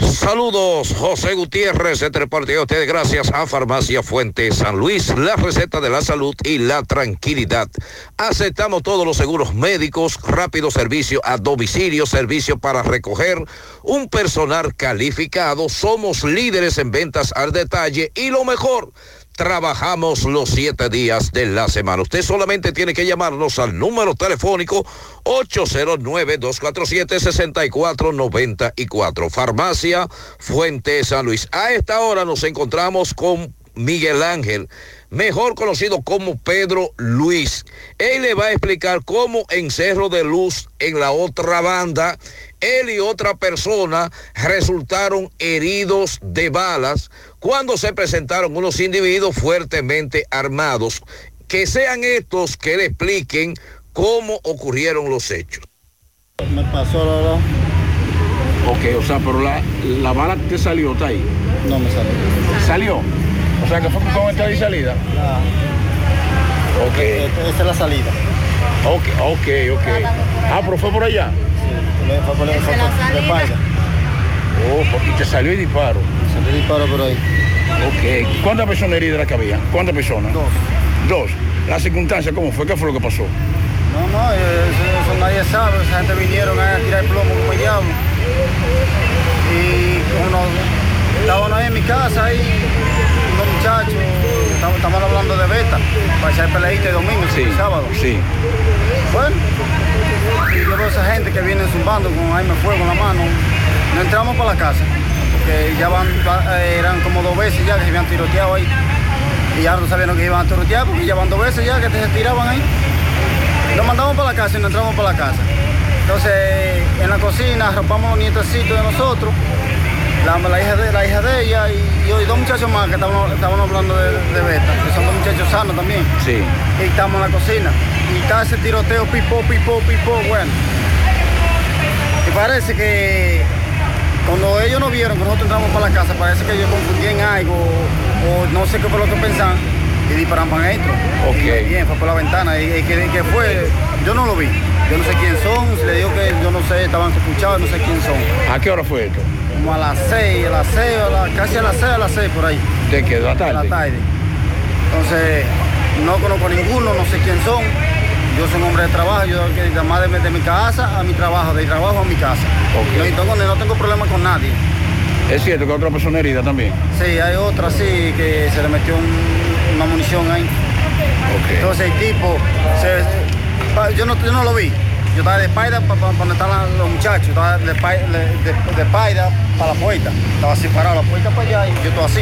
Saludos, José Gutiérrez, este reporte a ustedes gracias a Farmacia Fuente San Luis, la receta de la salud y la tranquilidad. Aceptamos todos los seguros médicos, rápido servicio a domicilio, servicio para recoger, un personal calificado, somos líderes en ventas al detalle y lo mejor, trabajamos los siete días de la semana. Usted solamente tiene que llamarnos al número telefónico 809-247-6494. Farmacia Fuente San Luis. A esta hora nos encontramos con Miguel Ángel, mejor conocido como Pedro Luis. Él le va a explicar cómo en Cerro de Luz, en la otra banda, él y otra persona resultaron heridos de balas cuando se presentaron unos individuos fuertemente armados. Que sean estos que le expliquen cómo ocurrieron los hechos. Me pasó la verdad. Ok, o sea, pero la, la bala te salió, está ahí. No me salió. ¿Salió? O sea, que fue con entrada y salida. Ok. Esa es la salida. Ok, ok, ok. Ah, pero fue por allá. Fue de espalda. Oh, porque te salió el disparo. Salió el disparo por ahí. Ok. ¿Cuántas personas heridas era que había? ¿Cuántas personas? Dos. Dos. La circunstancia, ¿cómo fue? ¿Qué fue lo que pasó? No, no, eso, eso nadie sabe. Esa gente vinieron a tirar el plomo como llamo. Y uno, estaban ahí en mi casa, ahí, unos muchachos, estamos, estamos hablando de beta, para echar peleita el domingo, Sí, el sábado. sí. Bueno, esa gente que viene zumbando con arma de fuego en la mano. No entramos para la casa, porque ya van, eh, eran como dos veces ya que se habían tiroteado ahí. Y ya no sabían que iban a tirotear, porque ya van dos veces ya que se tiraban ahí. Nos mandamos para la casa y nos entramos para la casa. Entonces, en la cocina arropamos los nietecitos de nosotros, la, la hija, de, la hija de ella y, y dos muchachos más que estaban, estaban hablando de, de Beta, que son dos muchachos sanos también. Sí. Y estamos en la cocina. Y está ese tiroteo, pipo, pipo, pipo, bueno. Parece que cuando ellos nos vieron que nosotros entramos para la casa, parece que ellos confundían algo o no sé qué fue lo que pensaban y dispararon para adentro. Y bien, fue por la ventana. Y, y que, y que fue, yo no lo vi. Yo no sé quién son, se le dijo que yo no sé, estaban escuchados, no sé quién son. ¿A qué hora fue esto? Como a las 6, a las 6, a la- casi a las 6, a las 6 por ahí. ¿De qué? ¿De la De tarde? la tarde. Entonces, no conozco a ninguno, no sé quién son. Yo soy un hombre de trabajo, yo además de, de mi casa a mi trabajo, de trabajo a mi casa. No, y tengo- no tengo problema con nadie. Es cierto que otra persona herida también. Sí, hay otra sí que se le metió un- una munición ahí. Entonces el tipo, se- yo, no, yo no lo vi, yo estaba de espalda para donde están los muchachos, estaba de, espalda- para la puerta. Estaba así parado la puerta para allá y yo estoy así.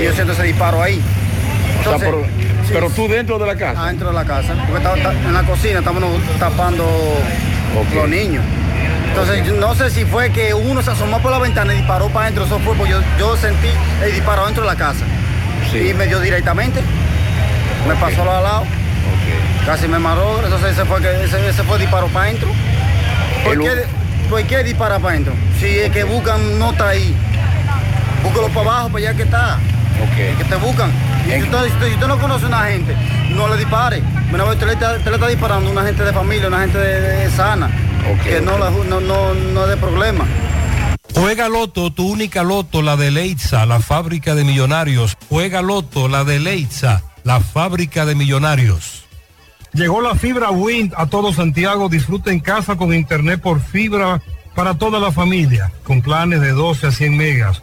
Y yo siento ese disparo ahí. O sea, Entonces, pero, sí, tú dentro de la casa. Adentro de la casa. Porque estaba, ta- en la cocina estábamos tapando los niños. Entonces no sé si fue que uno se asomó por la ventana y disparó para adentro. Eso fue porque yo, yo sentí el disparo dentro de la casa. Y me dio directamente. Me pasó al lado. Casi me maró. Entonces ese fue, que, ese, ese fue el disparo para adentro. ¿Por, qué, ¿Por qué dispara para adentro? Si el que buscan no está ahí. Búscalo para abajo, para allá que está. Que te buscan. Si usted, si usted no conoce a una gente, no le dispare. Vez usted le, está, usted le está disparando a una gente de familia, una gente de, de sana. que no, la ju- no, no, no dé problema. Juega Loto, tu única Loto, la de Leitza, la fábrica de millonarios. Juega Loto, la de Leitza, la fábrica de millonarios. Llegó la fibra Wind a todo Santiago. Disfruta en casa con internet por fibra para toda la familia, con planes de 12 a 100 megas,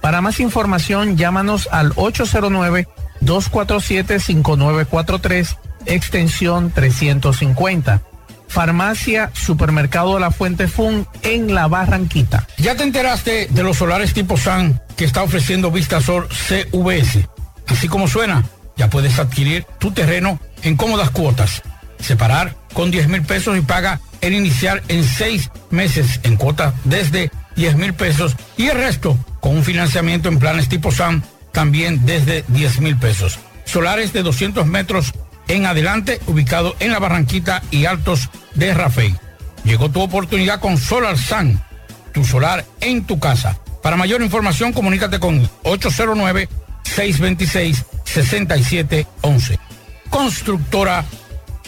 Para más información llámanos al 809-247-5943 extensión 350. Farmacia Supermercado La Fuente Fun en La Barranquita. ¿Ya te enteraste de los solares tipo SAN que está ofreciendo Vistasol CVS? Así como suena, ya puedes adquirir tu terreno en cómodas cuotas. Separar con 10 mil pesos y paga el inicial en seis meses en cuotas desde 10 mil pesos y el resto con un financiamiento en planes tipo SAN también desde 10 mil pesos. Solares de 200 metros en adelante, ubicado en la Barranquita y Altos de Rafey. Llegó tu oportunidad con Solar Sun, tu solar en tu casa. Para mayor información, comunícate con 809-626-6711. Constructora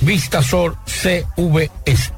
Vistasol CVS.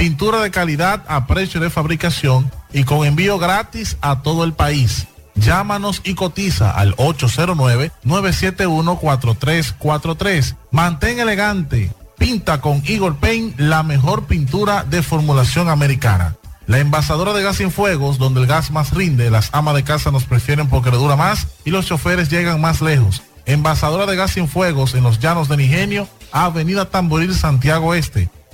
Pintura de calidad a precio de fabricación y con envío gratis a todo el país. Llámanos y cotiza al 809-971-4343. Mantén elegante. Pinta con Eagle Paint la mejor pintura de formulación americana. La envasadora de gas sin fuegos, donde el gas más rinde, las amas de casa nos prefieren porque le dura más y los choferes llegan más lejos. Envasadora de gas sin fuegos en los llanos de Nigenio, Avenida Tamboril, Santiago Este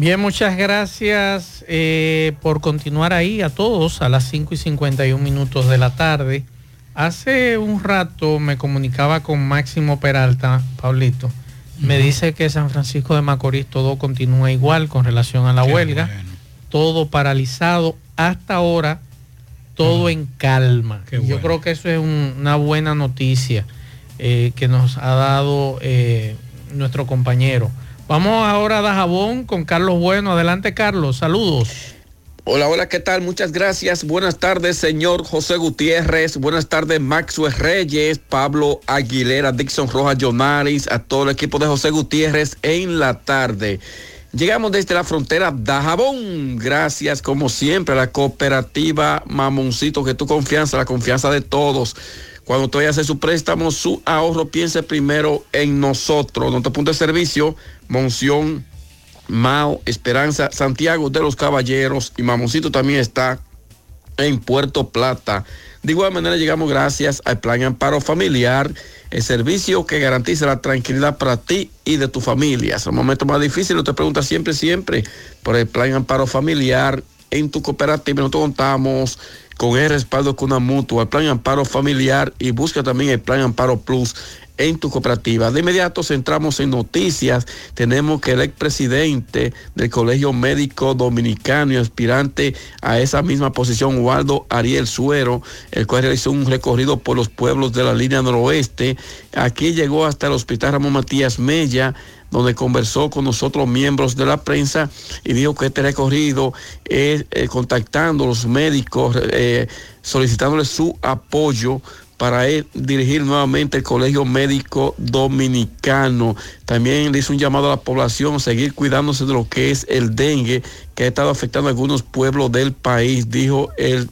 Bien, muchas gracias eh, por continuar ahí a todos a las 5 y 51 minutos de la tarde. Hace un rato me comunicaba con Máximo Peralta, Pablito. Me dice que San Francisco de Macorís todo continúa igual con relación a la huelga. Todo paralizado hasta ahora, todo en calma. Yo creo que eso es un- una buena noticia eh, que nos ha dado eh, nuestro compañero. Vamos ahora a Dajabón con Carlos Bueno. Adelante, Carlos. Saludos. Hola, hola, ¿qué tal? Muchas gracias. Buenas tardes, señor José Gutiérrez. Buenas tardes, Maxwell Reyes, Pablo Aguilera, Dixon Rojas, Jonaris, a todo el equipo de José Gutiérrez en la tarde. Llegamos desde la frontera Dajabón. Gracias, como siempre, a la cooperativa Mamoncito, que tu confianza, la confianza de todos. Cuando a hacer su préstamo, su ahorro, piense primero en nosotros. Nuestro punto de servicio, Monción, Mao, Esperanza, Santiago de los Caballeros y Mamoncito también está en Puerto Plata. De igual manera llegamos gracias al Plan Amparo Familiar, el servicio que garantiza la tranquilidad para ti y de tu familia. Es el momento más difícil, te preguntas siempre, siempre por el Plan Amparo Familiar en tu cooperativa. Nosotros contamos con el respaldo con una mutua, el Plan Amparo Familiar y busca también el Plan Amparo Plus en tu cooperativa. De inmediato centramos en noticias. Tenemos que el expresidente del Colegio Médico Dominicano y aspirante a esa misma posición, Waldo Ariel Suero, el cual realizó un recorrido por los pueblos de la línea noroeste. Aquí llegó hasta el Hospital Ramón Matías Mella donde conversó con nosotros miembros de la prensa y dijo que este recorrido es eh, contactando a los médicos, eh, solicitándoles su apoyo para dirigir nuevamente el Colegio Médico Dominicano. También le hizo un llamado a la población a seguir cuidándose de lo que es el dengue que ha estado afectando a algunos pueblos del país, dijo el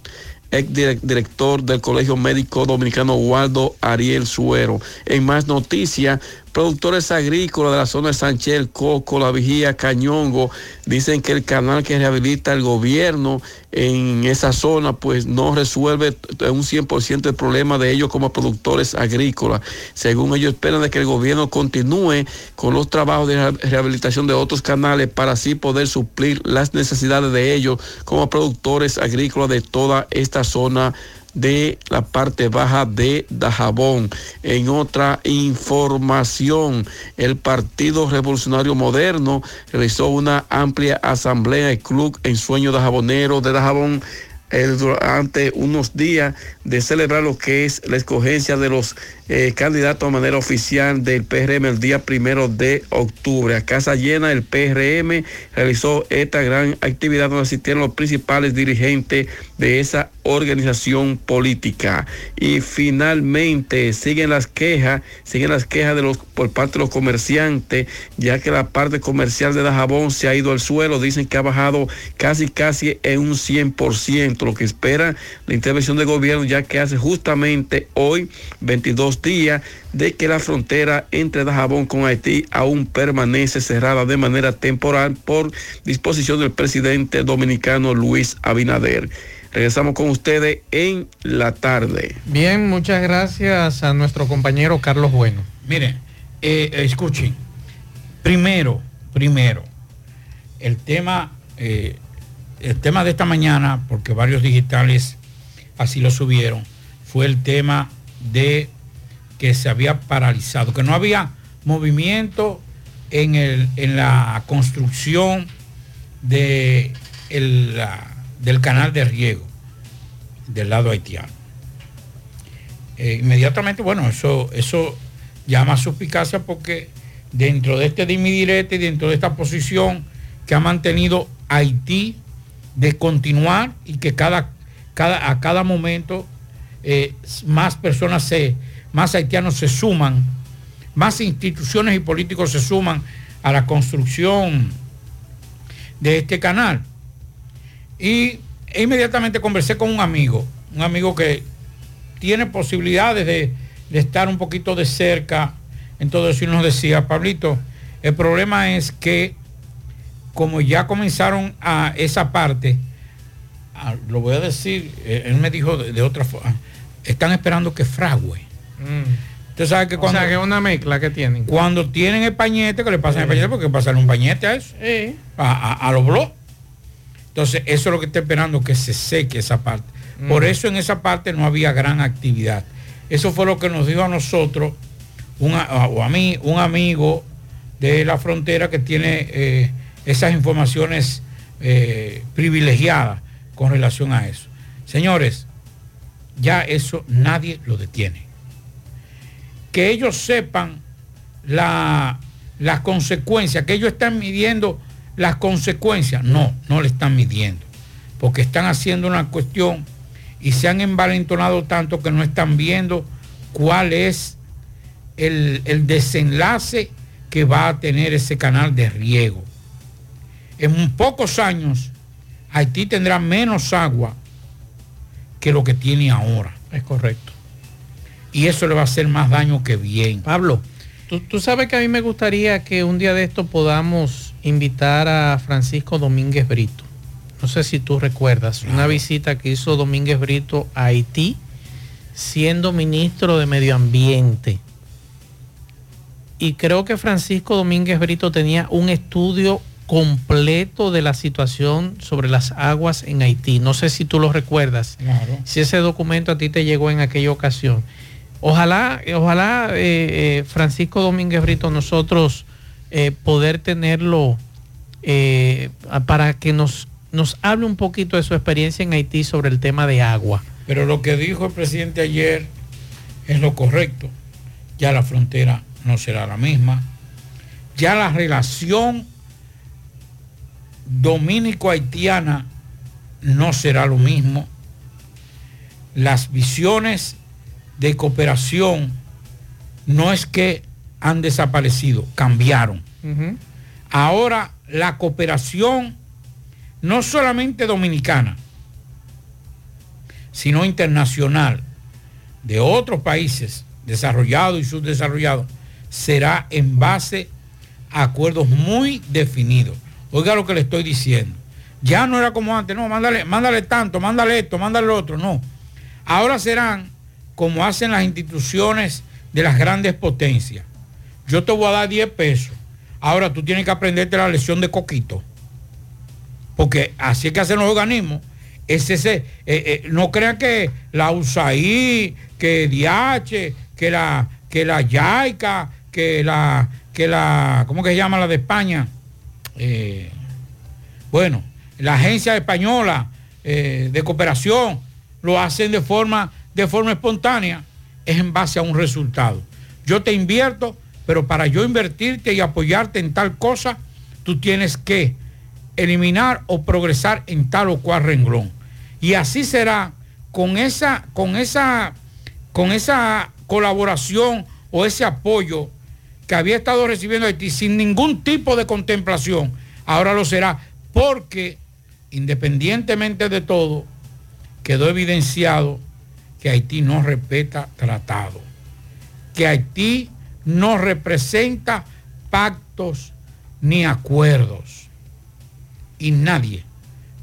ex direc- director del Colegio Médico Dominicano Waldo Ariel Suero. En más noticias, productores agrícolas de la zona de Sánchez, Coco, La Vigía, Cañongo, dicen que el canal que rehabilita el gobierno en esa zona pues no resuelve un 100% el problema de ellos como productores agrícolas. Según ellos esperan de que el gobierno continúe con los trabajos de reha- rehabilitación de otros canales para así poder suplir las necesidades de ellos como productores agrícolas de toda esta zona de la parte baja de Dajabón. En otra información, el Partido Revolucionario Moderno realizó una amplia asamblea del club en sueño dajabonero de Dajabón eh, durante unos días de celebrar lo que es la escogencia de los eh, candidatos de manera oficial del PRM el día primero de octubre. A casa llena, el PRM realizó esta gran actividad donde asistieron los principales dirigentes de esa organización política. Y finalmente siguen las quejas, siguen las quejas de los por parte de los comerciantes, ya que la parte comercial de Dajabón se ha ido al suelo, dicen que ha bajado casi casi en un 100%, lo que espera la intervención del gobierno, ya que hace justamente hoy 22 días de que la frontera entre Dajabón con Haití aún permanece cerrada de manera temporal por disposición del presidente dominicano Luis Abinader. Regresamos con ustedes en la tarde. Bien, muchas gracias a nuestro compañero Carlos Bueno. Mire, eh, escuchen. Primero, primero, el tema, eh, el tema de esta mañana, porque varios digitales así lo subieron, fue el tema de que se había paralizado, que no había movimiento en, el, en la construcción de el, del canal de riego del lado haitiano. Eh, inmediatamente, bueno, eso, eso llama suspicacia porque dentro de este dimidirete y dentro de esta posición que ha mantenido Haití de continuar y que cada, cada, a cada momento eh, más personas se, más haitianos se suman, más instituciones y políticos se suman a la construcción de este canal. Y inmediatamente conversé con un amigo, un amigo que tiene posibilidades de, estar un poquito de cerca en todo eso y nos decía, Pablito, el problema es que como ya comenzaron a esa parte, lo voy a decir, eh, él me dijo de, de otra forma, están esperando que Usted sabe que O cuando, sea, que es una mezcla que tienen. cuando tienen el pañete, que le pasan el pañete, porque pasarle un pañete a eso, a, a- a los blogs. Entonces, eso es lo que está esperando, que se seque esa parte. Por Mm. eso en esa parte no había gran actividad. Eso fue lo que nos dijo a nosotros, un a- o a mí, un amigo de la frontera que tiene eh, esas informaciones eh, privilegiadas con relación a eso. Señores, ya eso nadie lo detiene. Que ellos sepan la- las consecuencias, que ellos están midiendo las consecuencias. No, no le están midiendo, porque están haciendo una cuestión y se han envalentonado tanto que no están viendo cuál es el, el desenlace que va a tener ese canal de riego. En pocos años, Haití tendrá menos agua que lo que tiene ahora. Es correcto. Y eso le va a hacer más daño que bien. Pablo, tú, tú sabes que a mí me gustaría que un día de esto podamos invitar a Francisco Domínguez Brito. No sé si tú recuerdas, una visita que hizo Domínguez Brito a Haití siendo ministro de Medio Ambiente. Y creo que Francisco Domínguez Brito tenía un estudio completo de la situación sobre las aguas en Haití. No sé si tú lo recuerdas. Claro. Si ese documento a ti te llegó en aquella ocasión. Ojalá, ojalá eh, eh, Francisco Domínguez Brito nosotros eh, poder tenerlo para que nos, nos hable un poquito de su experiencia en Haití sobre el tema de agua. Pero lo que dijo el presidente ayer es lo correcto. Ya la frontera no será la misma. Ya la relación dominico-haitiana no será lo mismo. Las visiones de cooperación no es que han desaparecido, cambiaron. Ahora la cooperación no solamente dominicana, sino internacional de otros países desarrollados y subdesarrollados será en base a acuerdos muy definidos. Oiga lo que le estoy diciendo. Ya no era como antes, no, mándale, mándale tanto, mándale esto, mándale lo otro, no. Ahora serán como hacen las instituciones de las grandes potencias. Yo te voy a dar 10 pesos. Ahora tú tienes que aprenderte la lección de coquito. Porque así es que hacen los organismos. Es ese, eh, eh, no crean que la USAID, que DH, que la, que la YAICA, que la, que la, ¿cómo que se llama la de España? Eh, bueno, la agencia española de cooperación lo hacen de forma, de forma espontánea, es en base a un resultado. Yo te invierto, pero para yo invertirte y apoyarte en tal cosa, tú tienes que eliminar o progresar en tal o cual renglón. Y así será con esa, con esa, con esa colaboración o ese apoyo que había estado recibiendo Haití sin ningún tipo de contemplación, ahora lo será porque independientemente de todo, quedó evidenciado que Haití no respeta tratado, que Haití no representa pactos ni acuerdos. Y nadie,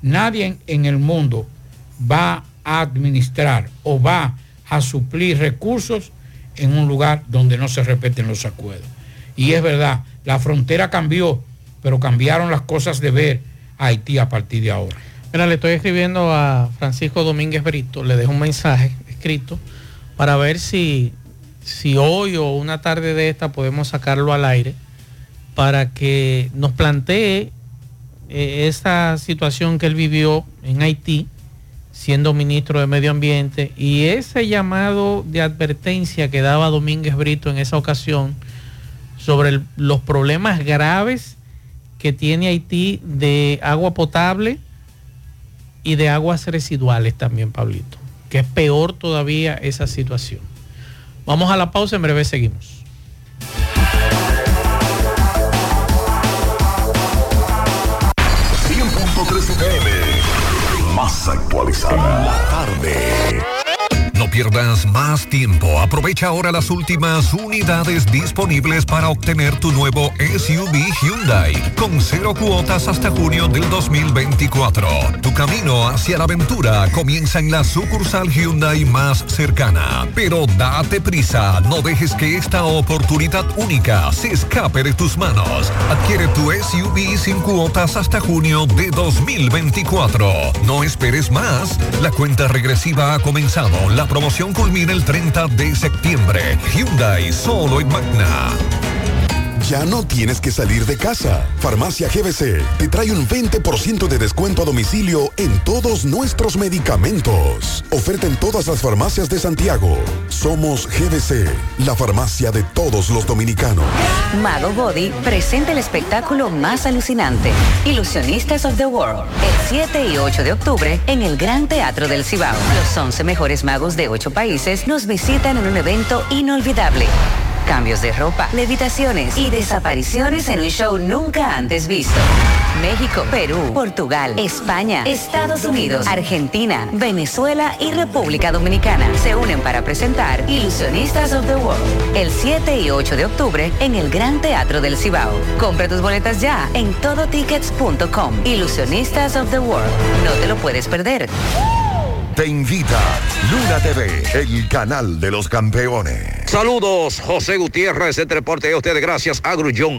nadie en, el mundo va a administrar o va a suplir recursos en un lugar donde no se respeten los acuerdos. Y es verdad, la frontera cambió, pero cambiaron las cosas de ver a Haití a partir de ahora. Mira, le estoy escribiendo a Francisco Domínguez Brito, le dejo un mensaje para ver si, si hoy o una tarde de esta podemos sacarlo al aire para que nos plantee eh, esa situación que él vivió en Haití siendo ministro de Medio Ambiente y ese llamado de advertencia que daba Domínguez Brito en esa ocasión sobre los problemas graves que tiene Haití de agua potable y de aguas residuales también, Pablito, que es peor todavía esa situación. Vamos a la pausa, en breve seguimos. más actualizada. En la tarde. No pierdas más tiempo. Aprovecha ahora las últimas unidades disponibles para obtener tu nuevo SUV Hyundai con cero cuotas hasta junio del 2024. Tu camino hacia la aventura comienza en la sucursal Hyundai más cercana. Pero date prisa, no dejes que esta oportunidad única se escape de tus manos. Adquiere tu SUV sin cuotas hasta junio de 2024. No esperes más. La cuenta regresiva ha comenzado. La promoción culmina el 30 de septiembre. Hyundai solo en Magna. Ya no tienes que salir de casa. Farmacia GBC te trae un 20% de descuento a domicilio en todos nuestros medicamentos. Oferta en todas las farmacias de Santiago. Somos GBC, la farmacia de todos los dominicanos. Mago Body presenta el espectáculo más alucinante, Ilusionistas of the World, el 7 y 8 de octubre en el Gran Teatro del Cibao. Los 11 mejores magos de 8 países nos visitan en un evento inolvidable. Cambios de ropa, levitaciones y desapariciones en un show nunca antes visto. México, Perú, Portugal, España, Estados Unidos, Argentina, Venezuela y República Dominicana se unen para presentar Ilusionistas of the World el 7 y 8 de octubre en el Gran Teatro del Cibao. Compra tus boletas ya en todotickets.com. Ilusionistas of the World. No te lo puedes perder. Te invita Luna TV, el canal de los campeones. Saludos, José Gutiérrez, de Transporte a ustedes gracias a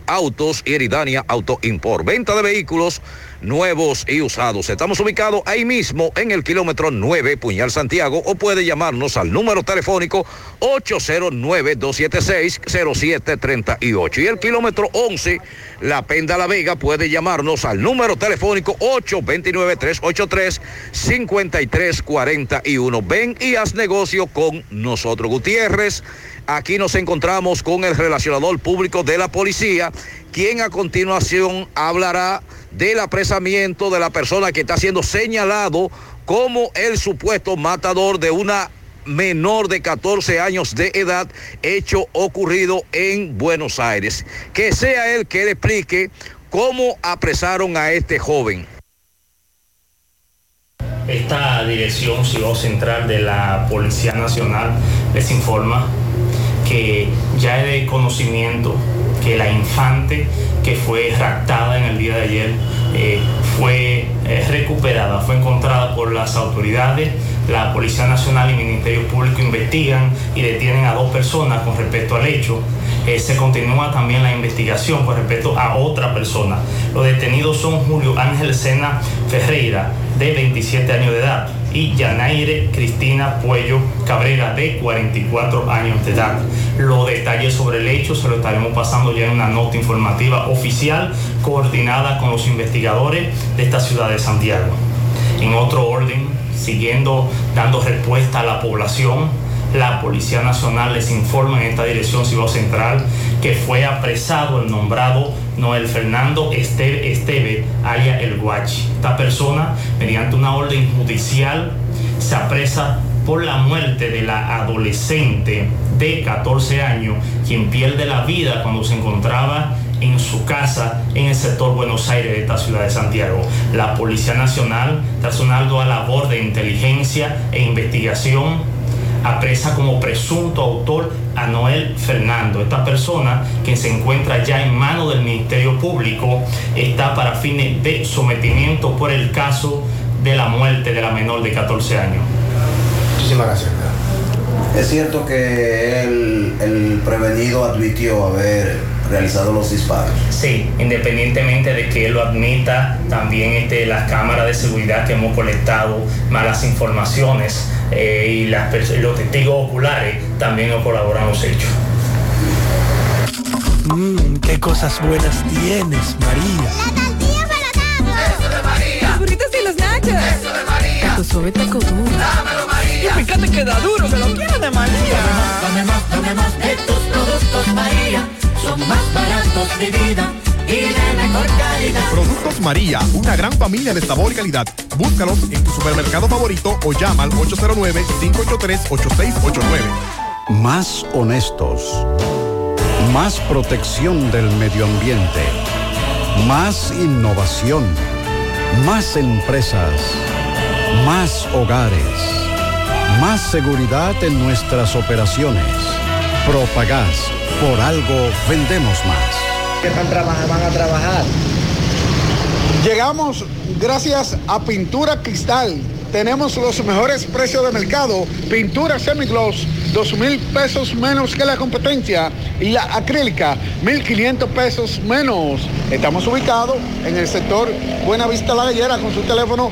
Autos y Eridania Auto Import. Venta de vehículos nuevos y usados. Estamos ubicados ahí mismo en el kilómetro 9, Puñal Santiago, o puede llamarnos al número telefónico 809-276-0738. Y el kilómetro 11, La Penda La Vega, puede llamarnos al número telefónico 829-383-5341. Ven y haz negocio con nosotros, Gutiérrez. Aquí nos encontramos con el relacionador público de la policía, quien a continuación hablará del apresamiento de la persona que está siendo señalado como el supuesto matador de una menor de 14 años de edad, hecho ocurrido en Buenos Aires. Que sea él que le explique cómo apresaron a este joven. Esta dirección Ciudad Central de la Policía Nacional les informa que ya es de conocimiento que la infante que fue raptada en el día de ayer eh, fue eh, recuperada, fue encontrada por las autoridades. La Policía Nacional y Ministerio Público investigan y detienen a dos personas con respecto al hecho. Eh, se continúa también la investigación con respecto a otra persona. Los detenidos son Julio Ángel Sena Ferreira, de 27 años de edad, y Yanaire Cristina Puello Cabrera, de 44 años de edad. Los detalles sobre el hecho se lo estaremos pasando ya en una nota informativa oficial coordinada con los investigadores de esta ciudad de Santiago. En otro orden, siguiendo dando respuesta a la población, la Policía Nacional les informa en esta dirección Ciudad Central que fue apresado el nombrado Noel Fernando Esteve, Esteve alias El Guachi. Esta persona, mediante una orden judicial, se apresa por la muerte de la adolescente de 14 años, quien pierde la vida cuando se encontraba en su casa en el sector Buenos Aires de esta ciudad de Santiago. La Policía Nacional, tras una ardua labor de inteligencia e investigación, apresa como presunto autor a Noel Fernando. Esta persona que se encuentra ya en manos del Ministerio Público está para fines de sometimiento por el caso de la muerte de la menor de 14 años. Muchísimas gracias. Es cierto que el, el prevenido admitió haber realizado los disparos. Sí, independientemente de que él lo admita, también este, las cámaras de seguridad que hemos colectado, malas informaciones eh, y las, los testigos oculares también nos colaboran los hechos. Mmm, qué cosas buenas tienes, María. La tortilla para Eso de María. Los burritos y los nachos. Eso de María. Taco suave, taco duro. Dámelo, María. Y fíjate que da duro, que lo quiero de María. Dame más, dame más de tus productos, María. Son más baratos de vida. Y de mejor calidad. Productos María, una gran familia de sabor y calidad. Búscalos en tu supermercado favorito o llama al 809-583-8689. Más honestos. Más protección del medio ambiente. Más innovación. Más empresas. más hogares, más seguridad en nuestras operaciones. Propagás, por algo vendemos más. que están trabajando, van a trabajar. Llegamos gracias a Pintura Cristal. Tenemos los mejores precios de mercado. Pintura semigloss, dos mil pesos menos que la competencia. Y la acrílica, 1.500 pesos menos. Estamos ubicados en el sector Buenavista La Gallera con su teléfono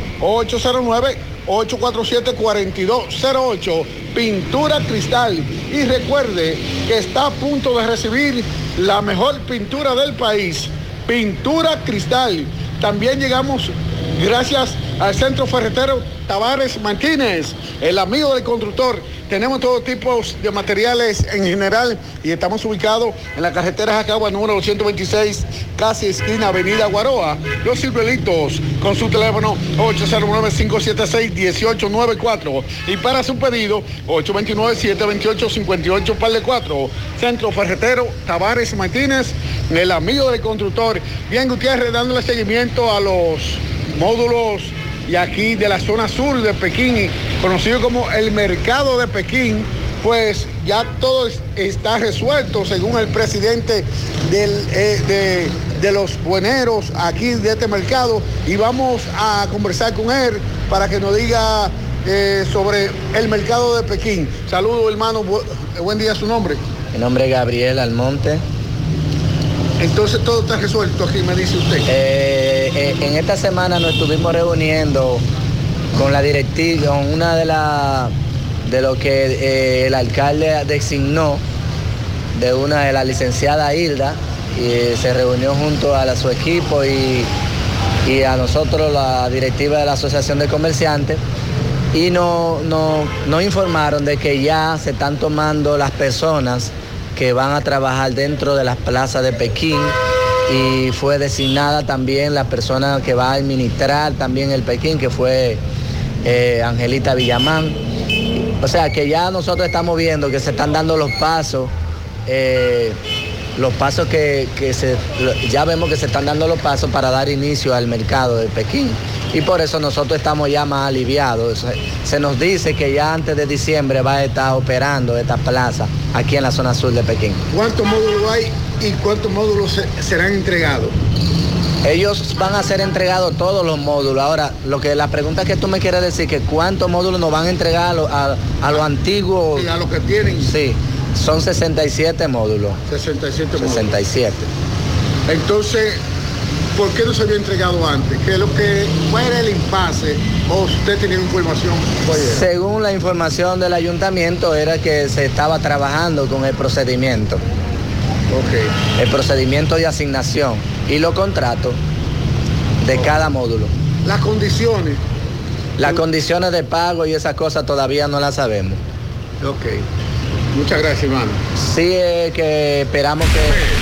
809-847-4208. Pintura Cristal. Y recuerde que está a punto de recibir la mejor pintura del país. Pintura Cristal. También llegamos gracias al Centro Ferretero Tavares Martínez, el amigo del constructor. Tenemos todo tipo de materiales en general y estamos ubicados en la carretera Jacagua número 226, casi esquina Avenida Guaroa. Los Silvelitos con su teléfono 809-576-1894 y para su pedido 829-728-58 par de 4. Centro Ferretero Tavares Martínez, el amigo del constructor. Bien Gutiérrez dándole seguimiento a los módulos y aquí de la zona sur de Pekín, conocido como el mercado de Pekín, pues ya todo es- está resuelto según el presidente eh, de, de los bueneros aquí de este mercado y vamos a conversar con él para que nos diga eh, sobre el mercado de Pekín. Saludos hermano, Bu- buen día su nombre. Mi nombre es Gabriel Almonte. Entonces todo está resuelto aquí, me dice usted. Eh, eh, en esta semana nos estuvimos reuniendo con la directiva, con una de las de lo que eh, el alcalde designó de una de la licenciada Hilda y se reunió junto a su equipo y, y a nosotros la directiva de la Asociación de Comerciantes y nos no, nos informaron de que ya se están tomando las personas que van a trabajar dentro de las plazas de Pekín y fue designada también la persona que va a administrar también el Pekín, que fue eh, Angelita Villamán. O sea que ya nosotros estamos viendo que se están dando los pasos, eh, los pasos que, que se, ya vemos que se están dando los pasos para dar inicio al mercado de Pekín. Y por eso nosotros estamos ya más aliviados. Se, nos dice que ya antes de diciembre va a estar operando esta plaza aquí en la zona sur de Pekín. ¿Cuántos módulos hay y cuántos módulos se- serán entregados? Ellos van a ser entregados todos los módulos. Ahora, lo que la pregunta que tú me quieres decir que cuántos módulos nos van a entregar a, lo- a, a los antiguos. Sí, a los que tienen. Sí, son 67 módulos. 67 módulos. 67. Entonces, ¿por qué no se había entregado antes? ¿Qué es lo que cuál era el impasse? ¿O usted tenía información? Según la información del ayuntamiento era que se estaba trabajando con el procedimiento. El procedimiento de asignación y los contratos de cada módulo. Las condiciones. Las condiciones de pago y esas cosas todavía no las sabemos. Ok. Muchas gracias, hermano. Sí, eh, que esperamos que...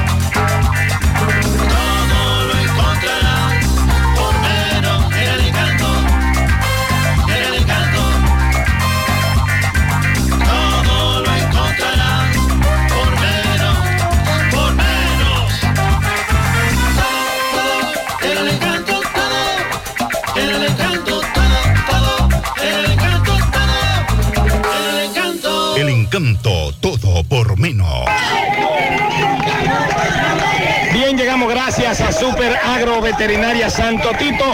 Todo. Por menos. damos gracias a Super Agro Veterinaria Santo Tito,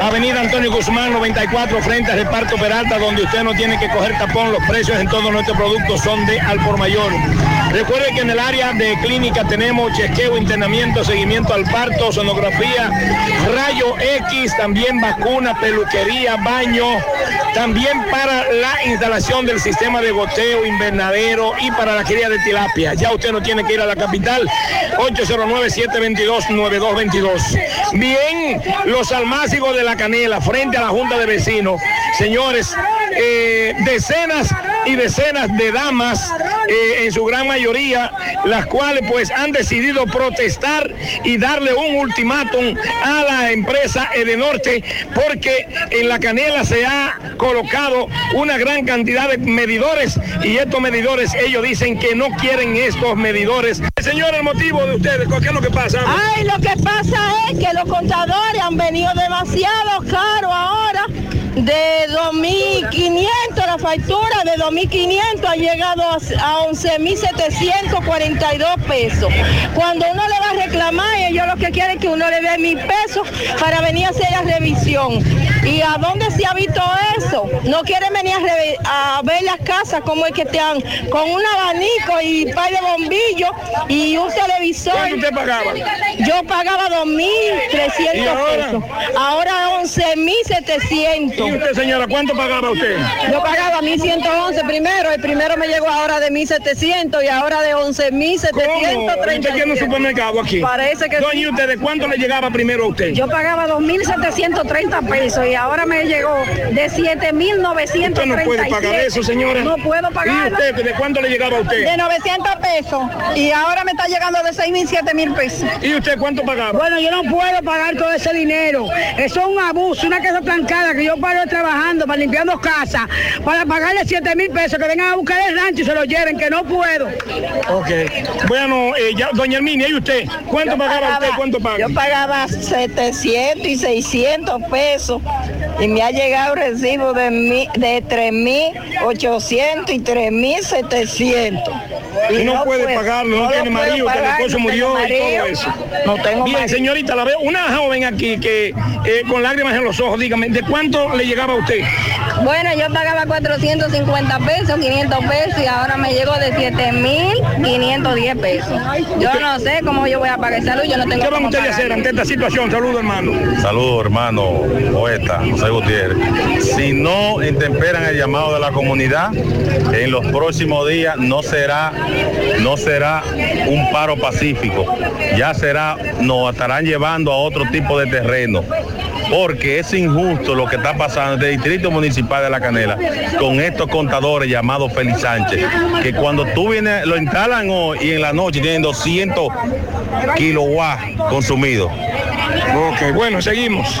Avenida Antonio Guzmán 94 frente al reparto Peralta, donde usted no tiene que coger tapón, los precios en todos nuestros productos son de al por mayor. Recuerde que en el área de clínica tenemos chequeo, internamiento, seguimiento al parto, sonografía, rayo X, también vacuna, peluquería, baño, también para la instalación del sistema de goteo, invernadero y para la cría de tilapia. Ya usted no tiene que ir a la capital. 809-722-9222. Bien, los almácigos de la canela frente a la Junta de Vecinos. Señores, eh, decenas y decenas de damas, eh, en su gran mayoría, las cuales pues han decidido protestar y darle un ultimátum a la empresa Edenorte porque en la canela se ha colocado una gran cantidad de medidores y estos medidores ellos dicen que no quieren estos medidores. Señor, el motivo de ustedes, ¿qué es lo que pasa? Ay, lo que pasa es que los contadores han venido demasiado caros ahora. De 2.500 la factura de 2.500 ha llegado a, a 11.742 pesos. Cuando uno le va a reclamar, ellos lo que quieren es que uno le dé mil pesos para venir a hacer la revisión. ¿Y a dónde se ha visto eso? No quieren venir a, ver las casas como es que están con un abanico y par de bombillos y un televisor. ¿Cuánto usted pagaba? Yo pagaba 2.300 ¿Y ahora? pesos. Ahora 11.700. ¿Y usted, señora, cuánto pagaba usted? Yo pagaba 1.111 primero, el primero me llegó ahora de 1.700 y ahora de ¿Cómo? 11.730. ¿Usted tiene un supermercado aquí? Parece que Doña, sí. ¿y usted de cuánto le llegaba primero a usted? Yo pagaba 2.730 pesos y ahora me llegó de 7.937. Usted no puede pagar eso, señora. No puedo ¿Y pagarlo. usted de cuánto le llegaba a usted? De 900 pesos y ahora me está llegando de 6.000, 7.000 pesos. ¿Y usted cuánto pagaba? Bueno, yo no puedo pagar todo ese dinero. Eso es un abuso, una casa tan cara que yo paro trabajando para limpiando casas, para pagarle 7 mil pesos, que vengan a buscar el rancho y se lo lleven, que no puedo. Ok. Bueno, eh, ya, doña Herminia, ¿y usted? ¿Cuánto Yo pagaba- usted? ¿Cuánto paga? Yo pagaba 700 y 600 pesos y me ha llegado recibo de, mi- de 3.800 y 3.700. Y no, puede pagarlo, no, tiene marido, que el esposo no murió y todo eso. No tengo Bien, marido. señorita, la veo una joven aquí que eh, con lágrimas en los ojos, dígame, ¿de cuánto le llegaba a usted? Bueno, yo pagaba 450 pesos, 500 pesos y ahora me llegó de 7.510 pesos. Yo no sé cómo yo voy a pagar salud, yo no tengo ¿Qué van ustedes a hacer ante esta situación? Saludos, hermano. Saludos, hermano poeta José Gutiérrez. Si no intemperan el llamado de la comunidad, en los próximos días no será, no será un paro pacífico. Ya será, nos estarán llevando a otro tipo de terreno. Porque es injusto lo que está pasando en el Distrito Municipal de La Canela con estos contadores llamados Félix Sánchez, que cuando tú vienes, lo instalan hoy y en la noche tienen 200 kilowatts consumidos. Ok, bueno, seguimos.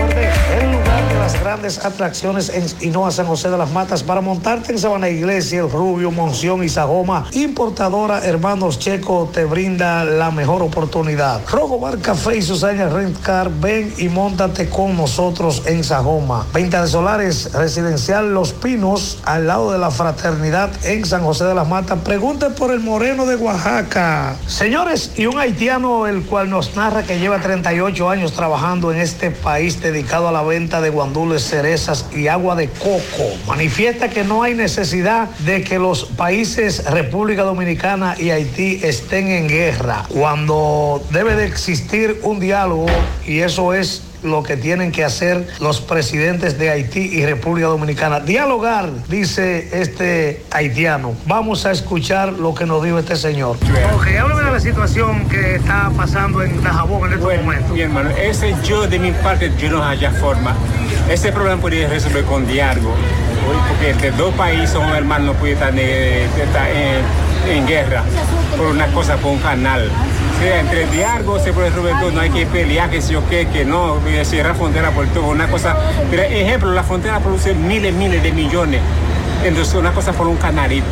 Grandes atracciones en Hinoa San José de las Matas para montarte en Sabana Iglesia, El Rubio, Monción y Sajoma. Importadora Hermanos Checo te brinda la mejor oportunidad. Rojo Bar Café y Susana Rent Car, ven y montate con nosotros en Sajoma. Venta de solares residencial Los Pinos, al lado de la Fraternidad en San José de las Matas. Pregunte por el Moreno de Oaxaca. Señores, y un haitiano el cual nos narra que lleva 38 años trabajando en este país dedicado a la venta de cerezas y agua de coco. Manifiesta que no hay necesidad de que los países República Dominicana y Haití estén en guerra, cuando debe de existir un diálogo y eso es lo que tienen que hacer los presidentes de Haití y República Dominicana. Dialogar, dice este haitiano. Vamos a escuchar lo que nos dijo este señor. Ok, háblame de la situación que está pasando en Dajabón en estos momentos. Mi hermano, ese yo de mi parte, yo no haya forma. Ese problema podría resolver con diálogo. Porque entre dos países, un hermano no puede estar, eh, estar en, en guerra por una cosa, por un canal. Entre diálogo se puede resolver todo, no hay que pelear, que si o qué, que no, cierrar frontera por todo, una cosa. Pero, ejemplo, la frontera produce miles, miles de millones. Entonces, una cosa por un canalito.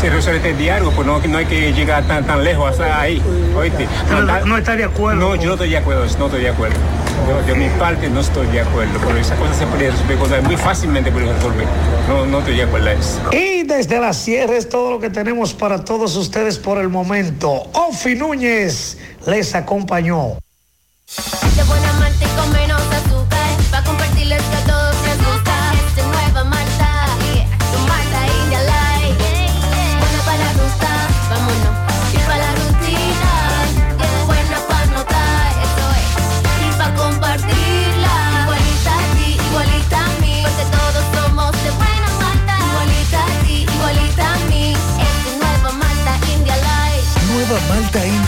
Se resuelve este diálogo, pues no, no hay que llegar tan, tan lejos hasta ahí. ¿oíste? Pero no está de acuerdo. No, yo no estoy de acuerdo, no estoy de acuerdo. Yo, de mi parte no estoy de acuerdo, porque esa cosa se puede resolver cosas muy fácilmente puede resolver. No, no estoy de acuerdo a eso. Desde la sierra es todo lo que tenemos para todos ustedes por el momento. Ofi Núñez les acompañó.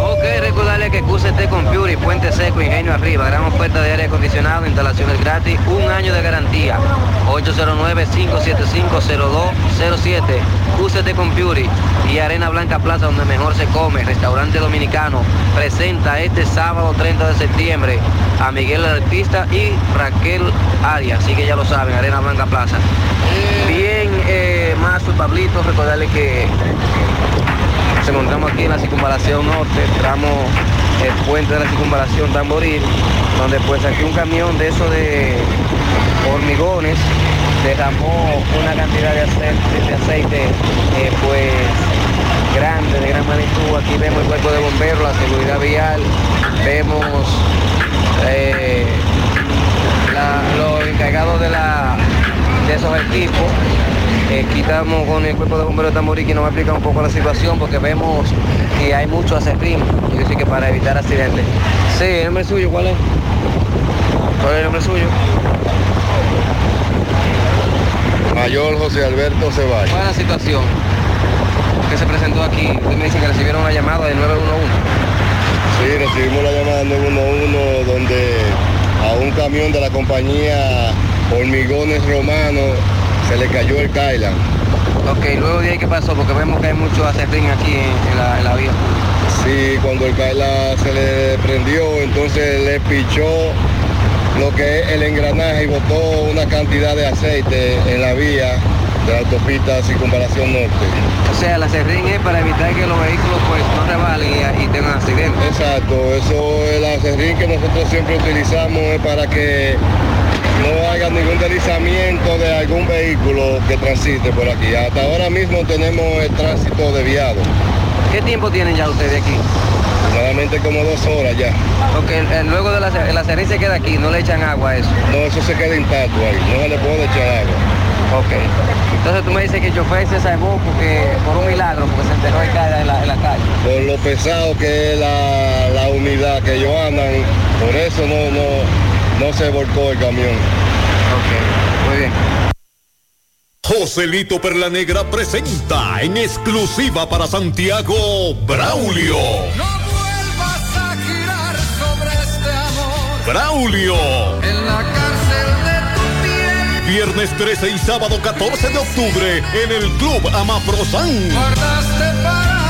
Ok, recordarle que QCT Computer y Puente Seco, Ingenio Arriba, gran oferta de aire acondicionado, instalaciones gratis, un año de garantía. 809-575-0207. QCT Computer y Arena Blanca Plaza, donde mejor se come. Restaurante Dominicano presenta este sábado 30 de septiembre a Miguel el Artista y Raquel Arias. Así que ya lo saben, Arena Blanca Plaza. Bien, eh, más Pablito, recordarle que nos encontramos aquí en la circunvalación norte, tramo el puente de la circunvalación Tamboril, donde pues aquí un camión de eso de hormigones derramó una cantidad de aceite, eh, pues grande, de gran magnitud. Aquí vemos el cuerpo de bomberos, la seguridad vial, vemos eh, los encargados de, la, de esos equipos. Eh, quitamos con el cuerpo de bomberos de Tamborí que nos va a explicar un poco la situación porque vemos que hay mucho acerrín, quiere decir que para evitar accidentes. Sí, el nombre suyo, ¿cuál es? ¿Cuál es el nombre suyo? Mayor José Alberto Ceballos. ¿Cuál es la situación que se presentó aquí? Usted me dice que recibieron una llamada de 911. Sí, recibimos la llamada 911 donde a un camión de la compañía Hormigones Romanos se le cayó el Kailan. Ok, luego de ahí qué pasó, porque vemos que hay mucho acerrín aquí en, en la, en la vía. Sí, cuando el Kailan se le prendió, entonces le pichó lo que es el engranaje y botó una cantidad de aceite en la vía de la autopista Circunvalación Norte. O sea, el acerrín es para evitar que los vehículos pues no rebalen y, y tengan accidentes. Exacto, eso el acerrín que nosotros siempre utilizamos es para que no haya ningún deslizamiento de algún vehículo que transite por aquí. Hasta ahora mismo tenemos el tránsito desviado. ¿Qué tiempo tienen ya ustedes aquí? Aproximadamente como dos horas ya. Porque luego de la, acerrín se queda aquí, no le echan agua a eso. No, eso se queda intacto ahí, no se le puede echar agua. Ok. Entonces tú me dices que el chofer se salvó porque, por un milagro, porque se el cara en la, en la calle. Por lo pesado que es la, la unidad que ellos andan, por eso no, no, no se volcó el camión. Muy bien. Joselito Perla Negra presenta en exclusiva para Santiago Braulio. Vas a girar sobre este amor Braulio. en la cárcel de tu piel. Viernes 13 y sábado 14 de octubre en el Club Amaprosan. Guardaste para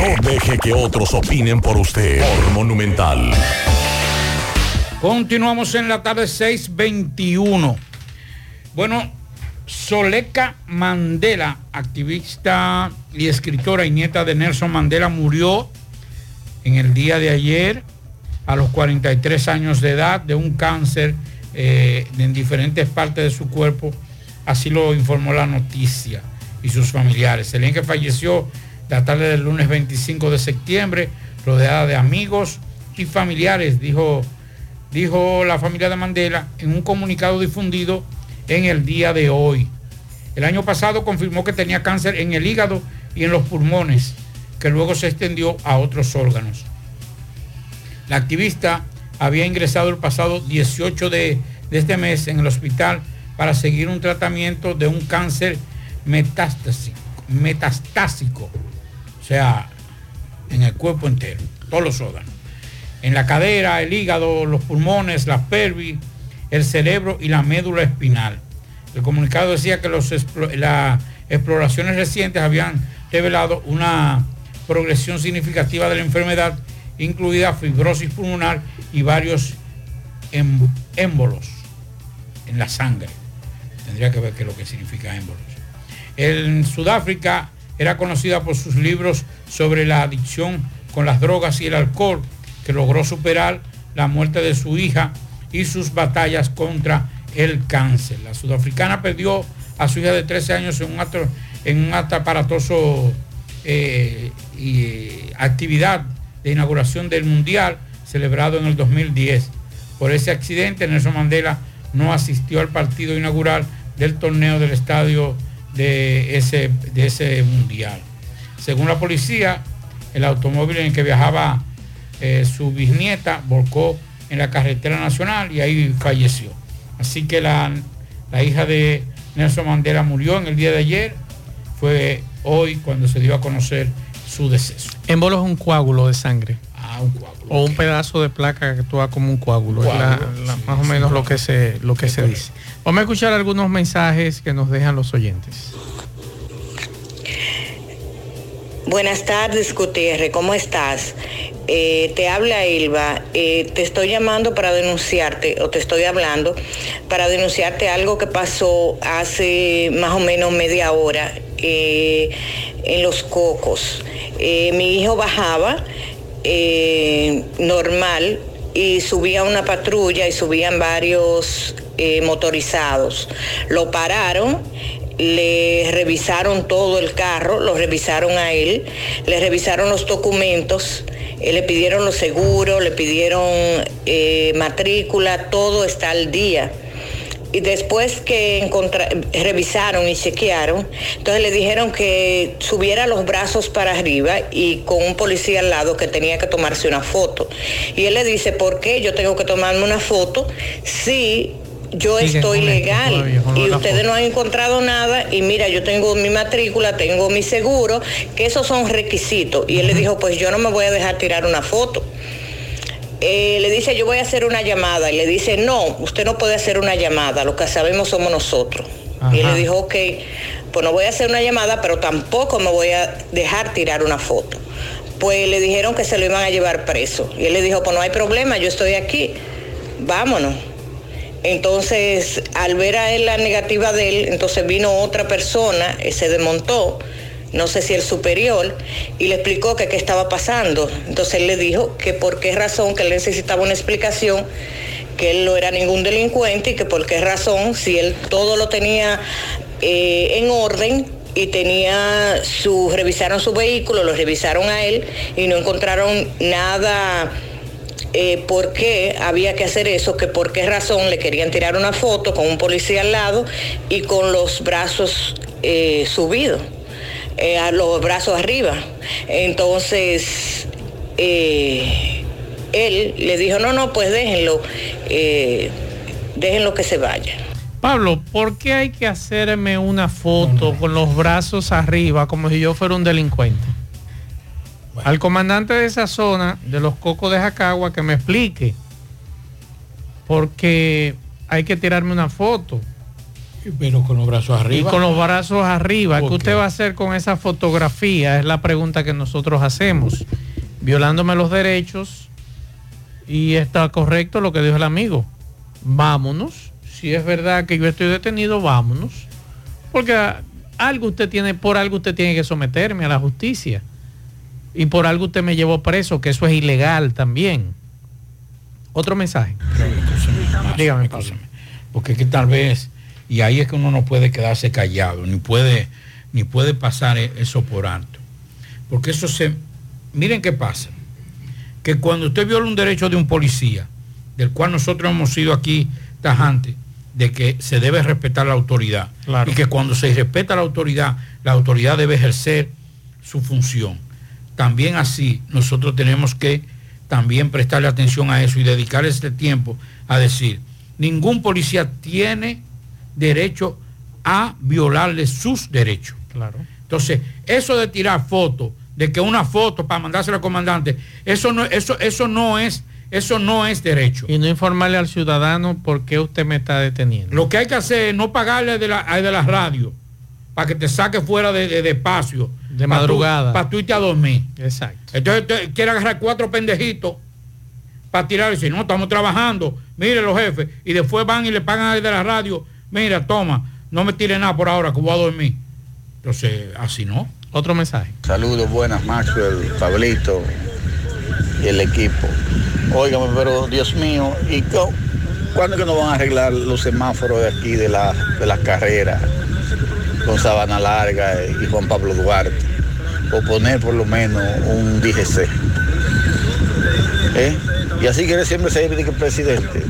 No deje que otros opinen por usted. Monumental. Continuamos en la tarde 621. Bueno, Soleca Mandela, activista y escritora y nieta de Nelson Mandela, murió en el día de ayer a los 43 años de edad de un cáncer eh, en diferentes partes de su cuerpo. Así lo informó la noticia y sus familiares. El que falleció la tarde del lunes 25 de septiembre, rodeada de amigos y familiares, dijo, dijo la familia de Mandela en un comunicado difundido en el día de hoy. El año pasado confirmó que tenía cáncer en el hígado y en los pulmones, que luego se extendió a otros órganos. La activista había ingresado el pasado 18 de, este mes en el hospital para seguir un tratamiento de un cáncer metastásico, sea, en el cuerpo entero, todos los órganos. En la cadera, el hígado, los pulmones, la pelvis, el cerebro y la médula espinal. El comunicado decía que los las exploraciones recientes habían revelado una progresión significativa de la enfermedad, incluida fibrosis pulmonar y varios em- émbolos en la sangre. Tendría que ver qué es lo que significa émbolos. En Sudáfrica era conocida por sus libros sobre la adicción con las drogas y el alcohol, que logró superar la muerte de su hija y sus batallas contra el cáncer. La sudafricana perdió a su hija de 13 años en un acto, en un eh, y, eh, actividad de inauguración del Mundial celebrado en el 2010. Por ese accidente, Nelson Mandela no asistió al partido inaugural del torneo del estadio de ese, de ese Mundial. Según la policía, el automóvil en el que viajaba eh, su bisnieta volcó en la carretera nacional y ahí falleció. Así que la, la hija de Nelson Mandela murió en el día de ayer. Fue hoy cuando se dio a conocer su deceso. Émbolo es un coágulo de sangre. Ah, un coágulo. O un pedazo de placa que actúa como un coágulo. es la- más o menos lo que se, lo que se dice. Vamos a escuchar algunos mensajes que nos dejan los oyentes. Buenas tardes, Gutiérrez, ¿cómo estás? Eh, te habla Ilva, Eh, te estoy llamando para denunciarte, o te estoy hablando, para denunciarte algo que pasó hace más o menos media hora eh, en Los Cocos. Eh, mi hijo bajaba eh, normal y subía una patrulla y subían varios eh, motorizados. Lo pararon le revisaron todo el carro, lo revisaron a él, le revisaron los documentos, eh, le pidieron los seguros, le pidieron matrícula, todo está al día. Y después que revisaron y chequearon, entonces le dijeron que subiera los brazos para arriba y con un policía al lado que tenía que tomarse una foto. Y él le dice, ¿por qué yo tengo que tomarme una foto si yo Sigue estoy esto legal y ustedes no han encontrado nada y mira, yo tengo mi matrícula, tengo mi seguro, que esos son requisitos. Y él le dijo, pues yo no me voy a dejar tirar una foto. Eh, le dice, yo voy a hacer una llamada. Y le dice, no, usted no puede hacer una llamada, lo que sabemos somos nosotros. Y él le dijo, ok, pues no voy a hacer una llamada, pero tampoco me voy a dejar tirar una foto. Pues le dijeron que se lo iban a llevar preso. Y él le dijo, pues no hay problema, yo estoy aquí, vámonos. Entonces, al ver a él la negativa de él, entonces vino otra persona, eh, se desmontó, no sé si el superior, y le explicó que qué estaba pasando. Entonces él le dijo que por qué razón, que él necesitaba una explicación, que él no era ningún delincuente y que por qué razón, si él todo lo tenía eh, en orden y tenía su, revisaron su vehículo, lo revisaron a él y no encontraron nada eh, por qué había que hacer eso, que por qué razón le querían tirar una foto con un policía al lado y con los brazos eh, subidos, eh, a los brazos arriba. Entonces, eh, él le dijo, no, no, pues déjenlo, eh, déjenlo que se vaya. Pablo, ¿por qué hay que hacerme una foto con los brazos arriba como si yo fuera un delincuente? Al comandante de esa zona, de los cocos de Jacagua, que me explique. Porque hay que tirarme una foto. Pero con los brazos Y arriba. con los brazos arriba. ¿Qué usted va a hacer con esa fotografía? Es la pregunta que nosotros hacemos. Violándome los derechos. Y está correcto lo que dijo el amigo. Vámonos. Si es verdad que yo estoy detenido, vámonos. Porque algo usted tiene, por algo usted tiene que someterme a la justicia. Y por algo usted me llevó preso, que eso es ilegal también. Otro mensaje. Dígame, Pablo. Porque es que tal vez, y ahí es que uno no puede quedarse callado, ni puede, ni puede pasar e- eso por alto. Porque eso se, miren qué pasa, que cuando usted viola un derecho de un policía, del cual nosotros hemos sido aquí tajantes, de que se debe respetar la autoridad. Y que cuando se respeta la autoridad, la autoridad debe ejercer su función. También así nosotros tenemos que también prestarle atención a eso y dedicar este tiempo a decir, ningún policía tiene derecho a violarle sus derechos. Claro. Entonces, eso de tirar fotos, de que una foto para mandársela al comandante, eso no, eso, eso no es, eso no es derecho. Y no informarle al ciudadano por qué usted me está deteniendo. Lo que hay que hacer es no pagarle de la, de la radio para que te saque fuera de, de- de espacio. De madrugada. Para tú irte a dormir. Exacto. Entonces te, quiere agarrar cuatro pendejitos para tirar y decir, no, estamos trabajando, mire los jefes, y después van y le pagan de la radio, mira, toma, no me tire nada por ahora, que voy a dormir. Entonces, así no. Otro mensaje. Saludos, buenas, Maxwell, Pablito y el equipo. Óigame, pero Dios mío, ¿y co- cuándo es que nos van a arreglar los semáforos de aquí de, la, de las carreras con Sabana Larga y Juan Pablo Duarte? O poner por lo menos un DGC. ¿Eh? Y así quiere siempre ser el presidente.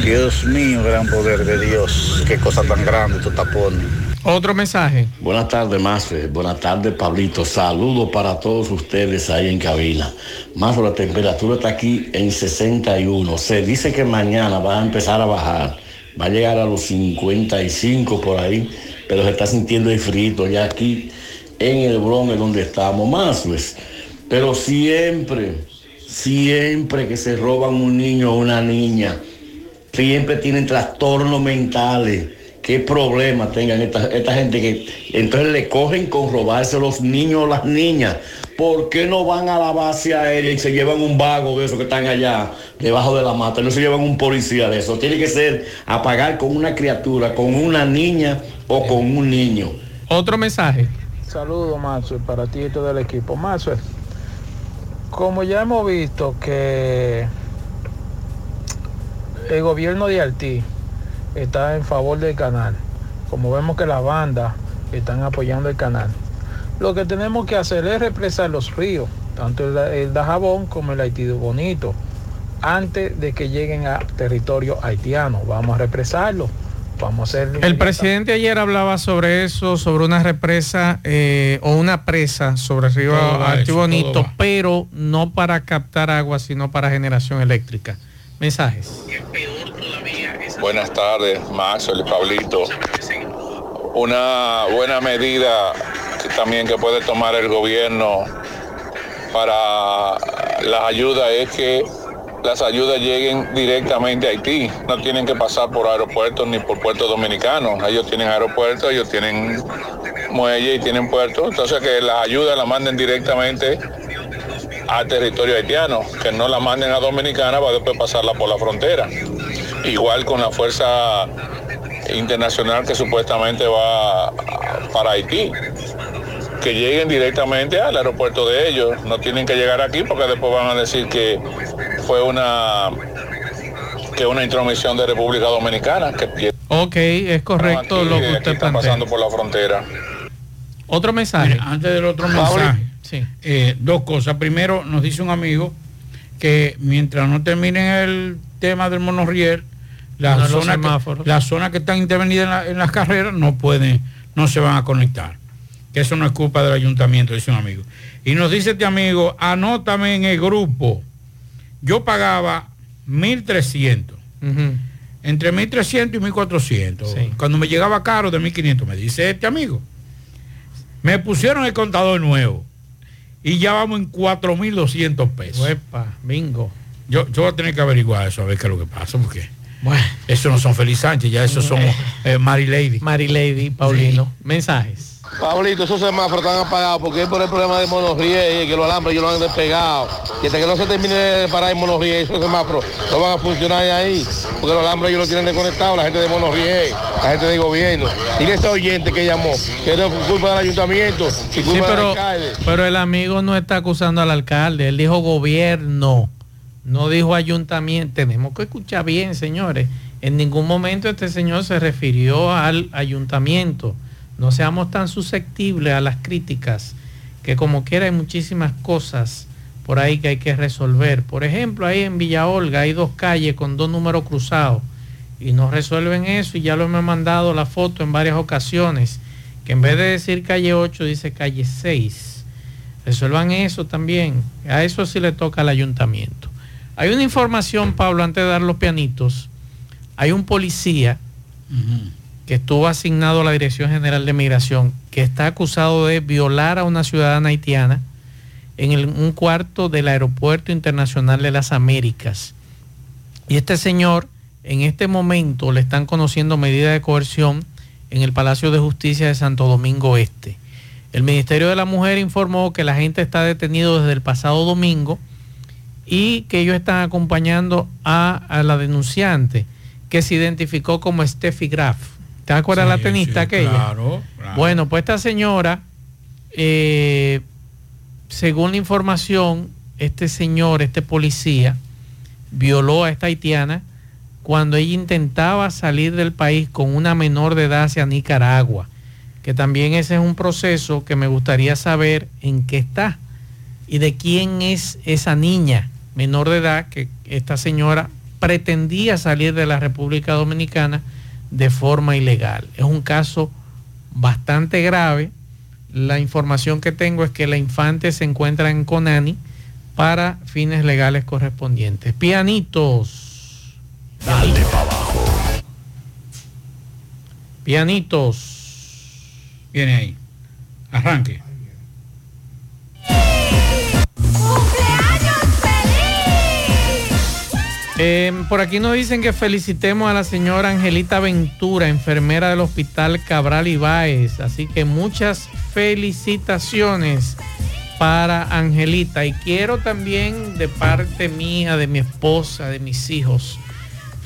Dios mío, gran poder de Dios, qué cosa tan grande estos tapones. Otro mensaje. Buenas tardes, Mafe. Buenas tardes, Pablito. Saludos para todos ustedes ahí en cabina. Más la temperatura está aquí en 61. Se dice que mañana va a empezar a bajar. Va a llegar a los 55 por ahí, pero se está sintiendo el frío ya aquí en el Bronx donde estamos, más pues. Pero siempre, siempre que se roban un niño o una niña, siempre tienen trastornos mentales. ¿Qué problema tengan esta, esta gente que entonces le cogen con robarse los niños o las niñas? ¿Por qué no van a la base aérea y se llevan un vago de esos que están allá debajo de la mata? No se llevan un policía de eso. Tiene que ser a pagar con una criatura, con una niña o con un niño. Otro mensaje. Saludos, Maxwell, para ti y todo el equipo. Maxwell, como ya hemos visto que el gobierno de Haití está en favor del canal, como vemos que las bandas están apoyando el canal, lo que tenemos que hacer es represar los ríos, tanto el, el Dajabón como el Haití Bonito, antes de que lleguen a territorio haitiano. Vamos a represarlo. Vamos a hacer El presidente ayer hablaba sobre eso, sobre una represa eh, o una presa sobre el río eso, Bonito, pero no para captar agua, sino para generación eléctrica. Mensajes. Buenas tardes, Maxwell y Pablito. Una buena medida también que puede tomar el gobierno para las ayudas es que las ayudas lleguen directamente a Haití. No tienen que pasar por aeropuertos ni por puertos dominicanos. Ellos tienen aeropuertos, ellos tienen muelle y tienen puertos. Entonces que las ayudas las manden directamente a territorio haitiano, que no la manden a Dominicana para después pasarla por la frontera. Igual con la fuerza internacional que supuestamente va para Haití. Que lleguen directamente al aeropuerto de ellos, no tienen que llegar aquí porque después van a decir que fue una que una intromisión de República Dominicana que Ok, es correcto aquí, lo que aquí usted plantea. pasando por la frontera. Otro mensaje. Mira, antes del otro Pablo. mensaje, Sí. eh, dos cosas. Primero, nos dice un amigo que mientras no terminen el tema del monorriel, las No, zonas que, las zonas que están intervenidas en, la- en las carreras no pueden, no se van a conectar. Que eso no es culpa del ayuntamiento, dice un amigo. Y nos dice este amigo, anótame en el grupo. Yo pagaba 1.300. Entre 1.300 y 1.400. Cuando me llegaba caro de 1.500, me dice este amigo. Me pusieron el contador nuevo. Y ya vamos en 4.200 pesos. Epa, bingo. Yo, yo voy a tener que averiguar eso, a ver qué es lo que pasa, porque eso no son Feliz Sánchez, ya eso son eh, Mary Lady. Mary Lady, Paulino. Mensajes. Pablito, esos semáforos están apagados porque es por el problema de monorriel que los alambres ellos lo han despegado. Y hasta que no se termine de parar el monorriel, esos semáforos no van a funcionar ahí, porque los alambres ellos lo tienen desconectados, la gente de monorriel, la gente del gobierno. Y ese oyente que llamó, que no es culpa del ayuntamiento, y culpa Sí, del pero, alcalde. pero el amigo no está acusando al alcalde, él dijo gobierno, no dijo ayuntamiento. Tenemos que escuchar bien, señores. En ningún momento este señor se refirió al ayuntamiento. No seamos tan susceptibles a las críticas, que como quiera hay muchísimas cosas por ahí que hay que resolver. Por ejemplo, ahí en Villa Olga hay dos calles con dos números cruzados y no resuelven eso y ya lo hemos mandado la foto en varias ocasiones, que en vez de decir calle 8 dice calle 6. Resuelvan eso también. A eso sí le toca al ayuntamiento. Hay una información, Pablo, antes de dar los pianitos. Hay un policía que estuvo asignado a la Dirección General de Migración, que está acusado de violar a una ciudadana haitiana en un cuarto del Aeropuerto Internacional de las Américas. Y este señor, en este momento, le están conociendo medidas de coerción en el Palacio de Justicia de Santo Domingo Este. El Ministerio de la Mujer informó que la gente está detenido desde el pasado domingo y que ellos están acompañando a, a la denunciante, que se identificó como Steffi Graf. ¿Te acuerdas la tenista aquella? Claro, claro. Bueno, pues esta señora, eh, según la información, este señor, este policía, violó a esta haitiana cuando ella intentaba salir del país con una menor de edad hacia Nicaragua, que también ese es un proceso que me gustaría saber en qué está y de quién es esa niña menor de edad que esta señora pretendía salir de la República Dominicana de forma ilegal. Es un caso bastante grave. La información que tengo es que la infante se encuentra en Conani para fines legales correspondientes. Pianitos. Dale para abajo. Pianitos. Viene ahí. Arranque. Eh, por aquí nos dicen que felicitemos a la señora Angelita Ventura, enfermera del Hospital Cabral Ibáez. Así que muchas felicitaciones para Angelita. Y quiero también de parte mía, de mi esposa, de mis hijos,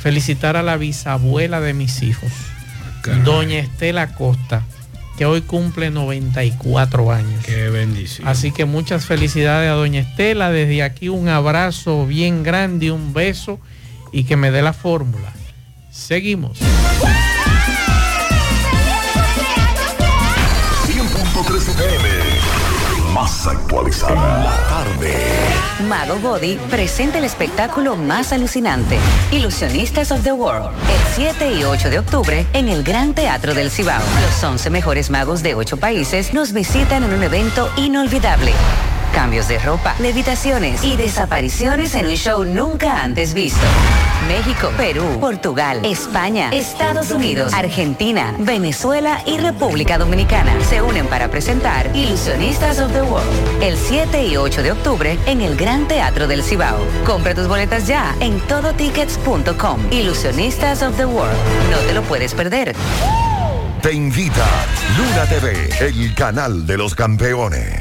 felicitar a la bisabuela de mis hijos, doña Estela Costa, que hoy cumple 94 años. Qué bendición. Así que muchas felicidades a doña Estela. Desde aquí un abrazo bien grande, un beso y que me dé la fórmula. Seguimos. 100.3 FM. Más actualizada. En la tarde. Mago Body presenta el espectáculo más alucinante, Illusionistas of the World, el 7 y 8 de octubre en el Gran Teatro del Cibao. Los 11 mejores magos de 8 países nos visitan en un evento inolvidable. Cambios de ropa, levitaciones y desapariciones en un show nunca antes visto. México, Perú, Portugal, España, Estados Unidos, Argentina, Venezuela y República Dominicana se unen para presentar Ilusionistas of the World el 7 y 8 de octubre en el Gran Teatro del Cibao. Compra tus boletas ya en todotickets.com. Ilusionistas of the World. No te lo puedes perder. Te invita Luna TV, el canal de los campeones.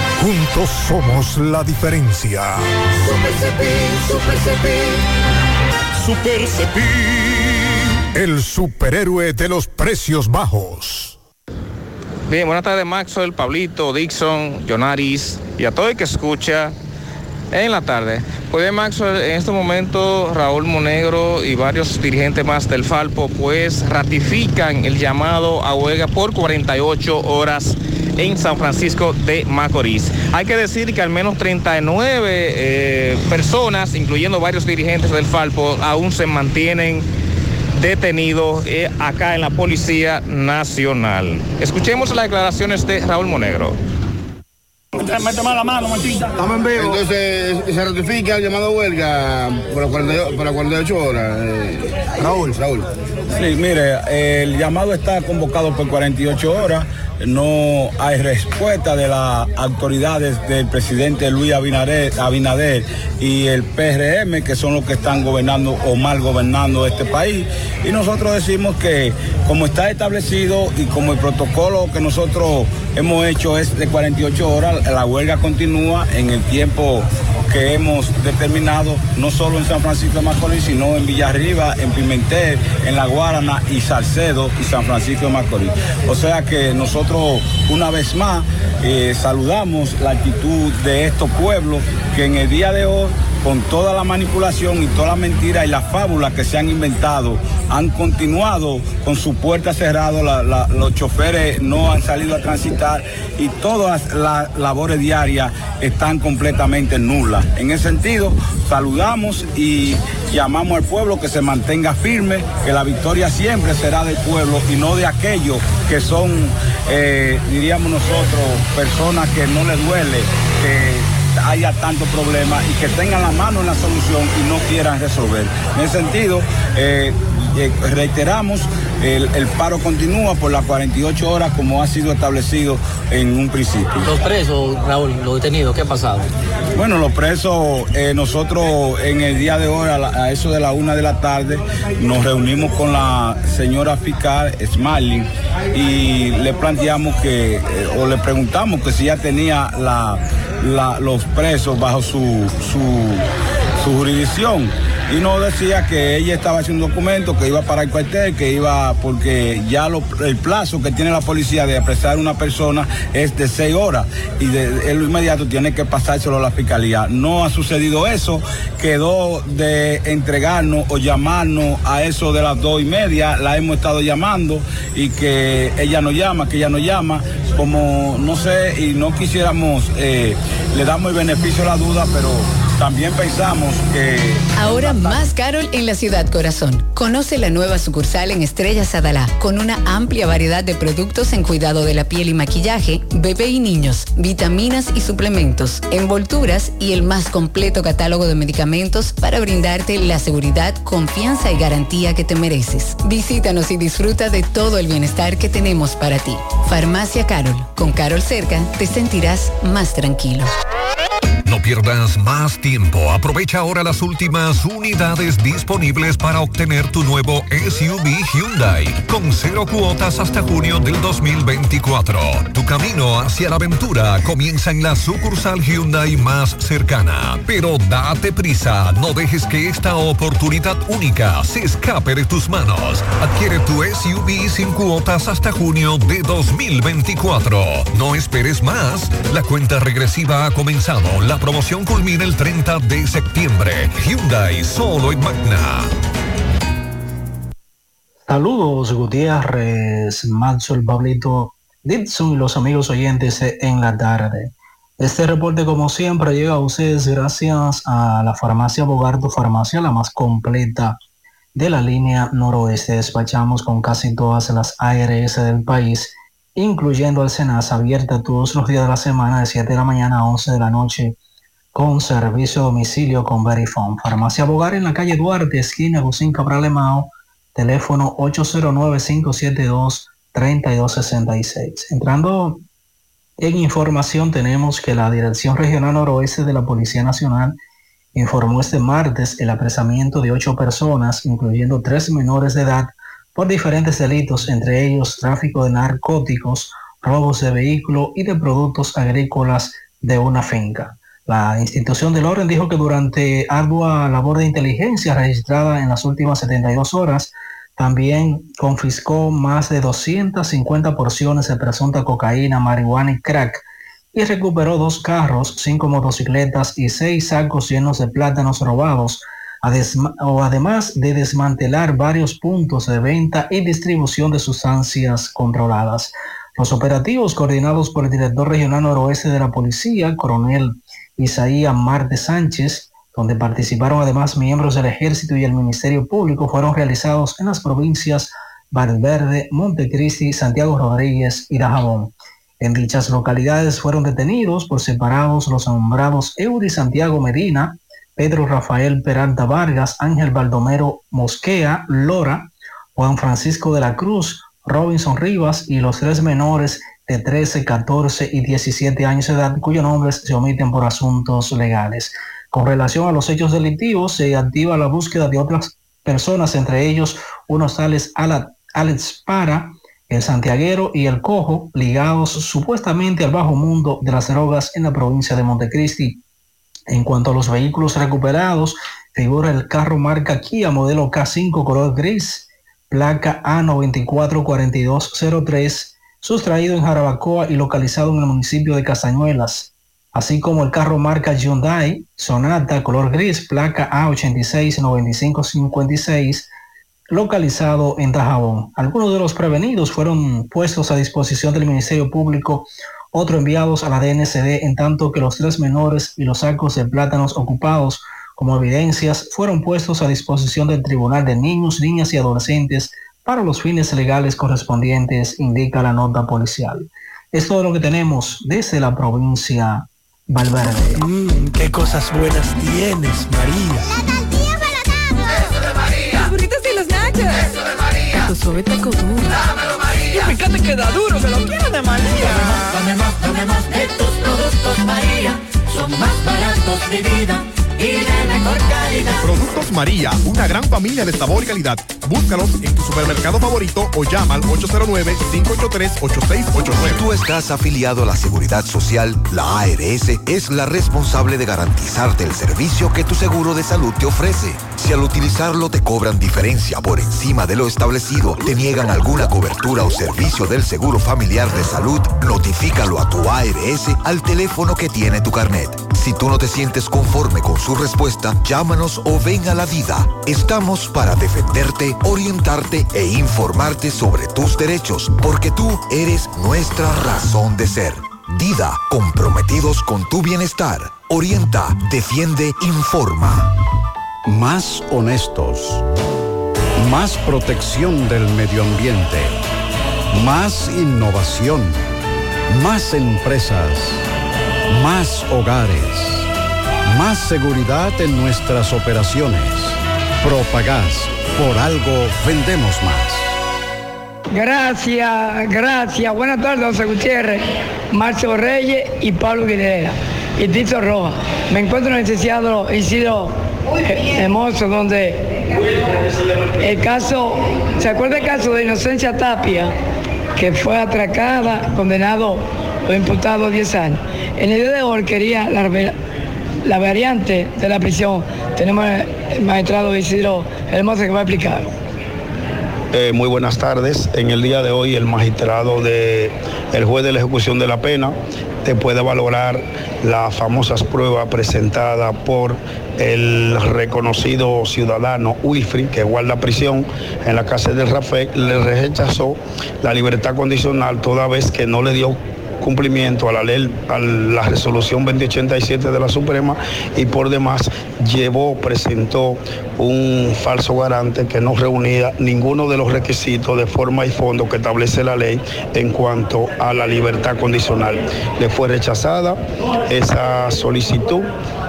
Juntos somos la diferencia. Super Cepín, Super Cepín. Super Cepín. El superhéroe de los precios bajos. Bien, buenas tardes Maxwell, Pablito, Dixon, Jonaris y a todo el que escucha en la tarde. Pues bien, Maxwell, en este momento Raúl Monegro y varios dirigentes más del Falpo pues ratifican el llamado a huelga por 48 horas en San Francisco de Macorís. Hay que decir que al menos 39 eh, personas, incluyendo varios dirigentes del Falpo, aún se mantienen detenidos eh, acá en la Policía Nacional. Escuchemos las declaraciones de Raúl Monegro. Mete más la mano, Martita. Estamos en vivo. Entonces se ratifica el llamado a huelga por las 48, por las 48 horas. eh, Raúl. Raúl. Mire, el llamado está convocado por 48 horas. No hay respuesta de las autoridades del presidente Luis Abinader, Abinader y el PRM, que son los que están gobernando o mal gobernando este país. Y nosotros decimos que como está establecido y como el protocolo que nosotros hemos hecho es de 48 horas, la huelga continúa en el tiempo que hemos determinado, no solo en San Francisco de Macorís, sino en Villarriba, en Pimentel, en La Y Salcedo y San Francisco de Macorís. O sea que nosotros, una vez más, eh, saludamos la actitud de estos pueblos que en el día de hoy con toda la manipulación y toda la mentira y la fábula que se han inventado, han continuado con su puerta cerrada, los choferes no han salido a transitar y todas las labores diarias están completamente nulas. En ese sentido, saludamos y llamamos al pueblo que se mantenga firme, que la victoria siempre será del pueblo y no de aquellos que son, eh, diríamos nosotros, personas que no les duele. Haya tantos problemas y que tengan la mano en la solución y no quieran resolver. En ese sentido, eh, eh, reiteramos, el, el paro continúa por las 48 horas como ha sido establecido en un principio. Los presos, Raúl, los detenidos, ¿qué ha pasado? Bueno, los presos, eh, nosotros en el día de hoy, a, la- a eso de la una de la tarde, nos reunimos con la señora fiscal Smiling y le planteamos que, eh, o le preguntamos que si ya tenía la, los presos bajo su, su, su jurisdicción. Y nos decía que ella estaba haciendo un documento, que iba para el cuartel, que iba, porque ya lo- el plazo que tiene la policía de apresar a una persona es de seis horas y de, él inmediato tiene que pasárselo a la fiscalía. No ha sucedido eso, quedó de entregarnos o llamarnos a eso de las dos y media, la hemos estado llamando y que ella no llama, que ella no llama, como no sé, y no quisiéramos, eh, le damos el beneficio de la duda, pero también pensamos que Ahora más Carol en la ciudad corazón. Conoce la nueva sucursal en Estrellas Adalá con una amplia variedad de productos en cuidado de la piel y maquillaje, bebé y niños, vitaminas y suplementos, envolturas y el más completo catálogo de medicamentos para brindarte la seguridad, confianza y garantía que te mereces. Visítanos y disfruta de todo el bienestar que tenemos para ti. Farmacia Carol. Con Carol cerca te sentirás más tranquilo. No pierdas más tiempo. Aprovecha ahora las últimas unidades disponibles para obtener tu nuevo SUV Hyundai con cero cuotas hasta junio del 2024. Tu camino hacia la aventura comienza en la sucursal Hyundai más cercana. Pero date prisa, no dejes que esta oportunidad única se escape de tus manos. Adquiere tu SUV sin cuotas hasta junio de 2024. No esperes más. La cuenta regresiva ha comenzado. Promoción culmina el 30 de septiembre. Hyundai solo en Magna. Saludos Gutiérrez, Maxwell, Pablito, Dixon y los amigos oyentes en la tarde. Este reporte como siempre llega a ustedes gracias a la farmacia Bogarto Farmacia, la más completa de la línea noroeste. Despachamos con casi todas las ARS del país, incluyendo el Senasa, abierta todos los días de la semana de 7 de la mañana a 11 de la noche con servicio a domicilio con Verifone. Farmacia Bogar en la calle Duarte, esquina Agustín Cabral Emao, teléfono 809-572-3266. Entrando en información, tenemos que la Dirección Regional Noroeste de la Policía Nacional informó este martes el apresamiento de ocho personas, incluyendo tres menores de edad, por diferentes delitos, entre ellos tráfico de narcóticos, robos de vehículo y de productos agrícolas de una finca. La institución del orden dijo que durante ardua labor de inteligencia registrada en las últimas 72 horas, También confiscó más de 250 porciones de presunta cocaína, marihuana y crack y recuperó dos carros, cinco motocicletas y seis sacos llenos de plátanos robados, o además de desmantelar varios puntos de venta y distribución de sustancias controladas. Los operativos coordinados por el director regional noroeste de la policía, coronel Isaías Marte Sánchez, donde participaron además miembros del ejército y el Ministerio Público, fueron realizados en las provincias Valverde, Montecristi, Santiago Rodríguez y Dajabón. En dichas localidades fueron detenidos por separados los nombrados Eury Santiago Medina, Pedro Rafael Peralta Vargas, Ángel Baldomero Mosquea, Lora, Juan Francisco de la Cruz, Robinson Rivas y los tres menores de 13, 14 y 17 años de edad cuyos nombres se omiten por asuntos legales. Con relación a los hechos delictivos, se activa la búsqueda de otras personas, entre ellos unos tales Alex Para, el Santiaguero y el Cojo, ligados supuestamente al bajo mundo de las drogas en la provincia de Montecristi. En cuanto a los vehículos recuperados, figura el carro marca Kia modelo K5 color gris, placa A944203, sustraído en Jarabacoa y localizado en el municipio de Castañuelas, así como el carro marca Hyundai Sonata color gris, placa A869556, localizado en Tajabón. Algunos de los prevenidos fueron puestos a disposición del Ministerio Público, otros enviados a la DNCD, en tanto que los tres menores y los sacos de plátanos ocupados como evidencias fueron puestos a disposición del Tribunal de Niños, Niñas y Adolescentes para los fines legales correspondientes, indica la nota policial. Es todo lo que tenemos desde la provincia Valverde. Mmm, qué cosas buenas tienes, María. La tortilla para Eso de María. Los burritos y los nachos. Eso de María. Tu suave taco duro. Dámelo, María. Y fíjate que da duro, que lo quiero de María. Tomemos, tomemos, tomemos de tus productos, María. Son más baratos de vida Productos María, una gran familia de sabor y calidad. Búscalos en tu supermercado favorito o llama al 809-583-8689. Si tú estás afiliado a la Seguridad Social, la ARS es la responsable de garantizarte el servicio que tu seguro de salud te ofrece. Si al utilizarlo te cobran diferencia por encima de lo establecido, te niegan alguna cobertura o servicio del Seguro Familiar de Salud, notifícalo a tu ARS al teléfono que tiene tu carnet. Si tú no te sientes conforme con su respuesta, llámanos o ven a la vida. Estamos para defenderte, orientarte e informarte sobre tus derechos, porque tú eres nuestra razón de ser. Dida, comprometidos con tu bienestar. Orienta, defiende, informa. Más honestos. Más protección del medio ambiente. Más innovación. Más empresas. Más hogares. Más seguridad en nuestras operaciones. Propagás. Por algo vendemos más. Gracias, gracias. Buenas tardes, José Gutiérrez, Marcio Reyes y Pablo Guilera y Tito Rojas. Me encuentro en licenciado Isidro eh, Hermoso, donde el caso, ¿se acuerda el caso de Inocencia Tapia, que fue atracada, condenado o imputado a 10 años? En el día de hoy quería la, la variante de la prisión. Tenemos el magistrado Isidro Hermoso que va a explicar. Eh, muy buenas tardes. En el día de hoy el magistrado de el juez de la ejecución de la pena te puede valorar las famosas pruebas presentadas por el reconocido ciudadano Wilfrid, que guarda prisión en la cárcel del Rafael, le rechazó la libertad condicional toda vez que no le dio cumplimiento a la ley, a la resolución 2087 de la Suprema y por demás llevó, presentó un falso garante que no reunía ninguno de los requisitos de forma y fondo que establece la ley en cuanto a la libertad condicional. Le fue rechazada esa solicitud.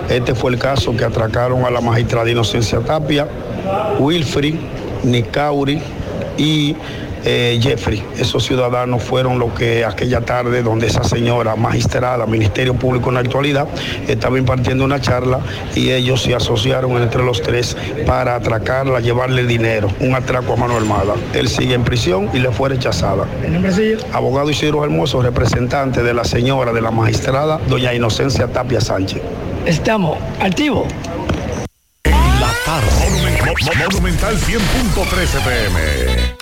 Este fue el caso que atracaron a la magistrada Inocencia Tapia, Wilfrid, Nicauri y eh, Jeffrey. Esos ciudadanos fueron los que aquella tarde, donde esa señora magistrada, Ministerio Público en la actualidad, estaba impartiendo una charla y ellos se asociaron entre los tres para atracarla, llevarle dinero, un atraco a mano armada. Él sigue en prisión y le fue rechazada. ¿El nombre suyo? Abogado Isidro Hermoso, representante de la señora de la magistrada, doña Inocencia Tapia Sánchez. Estamos activos. En la tarde. Monumental 100.13 pm.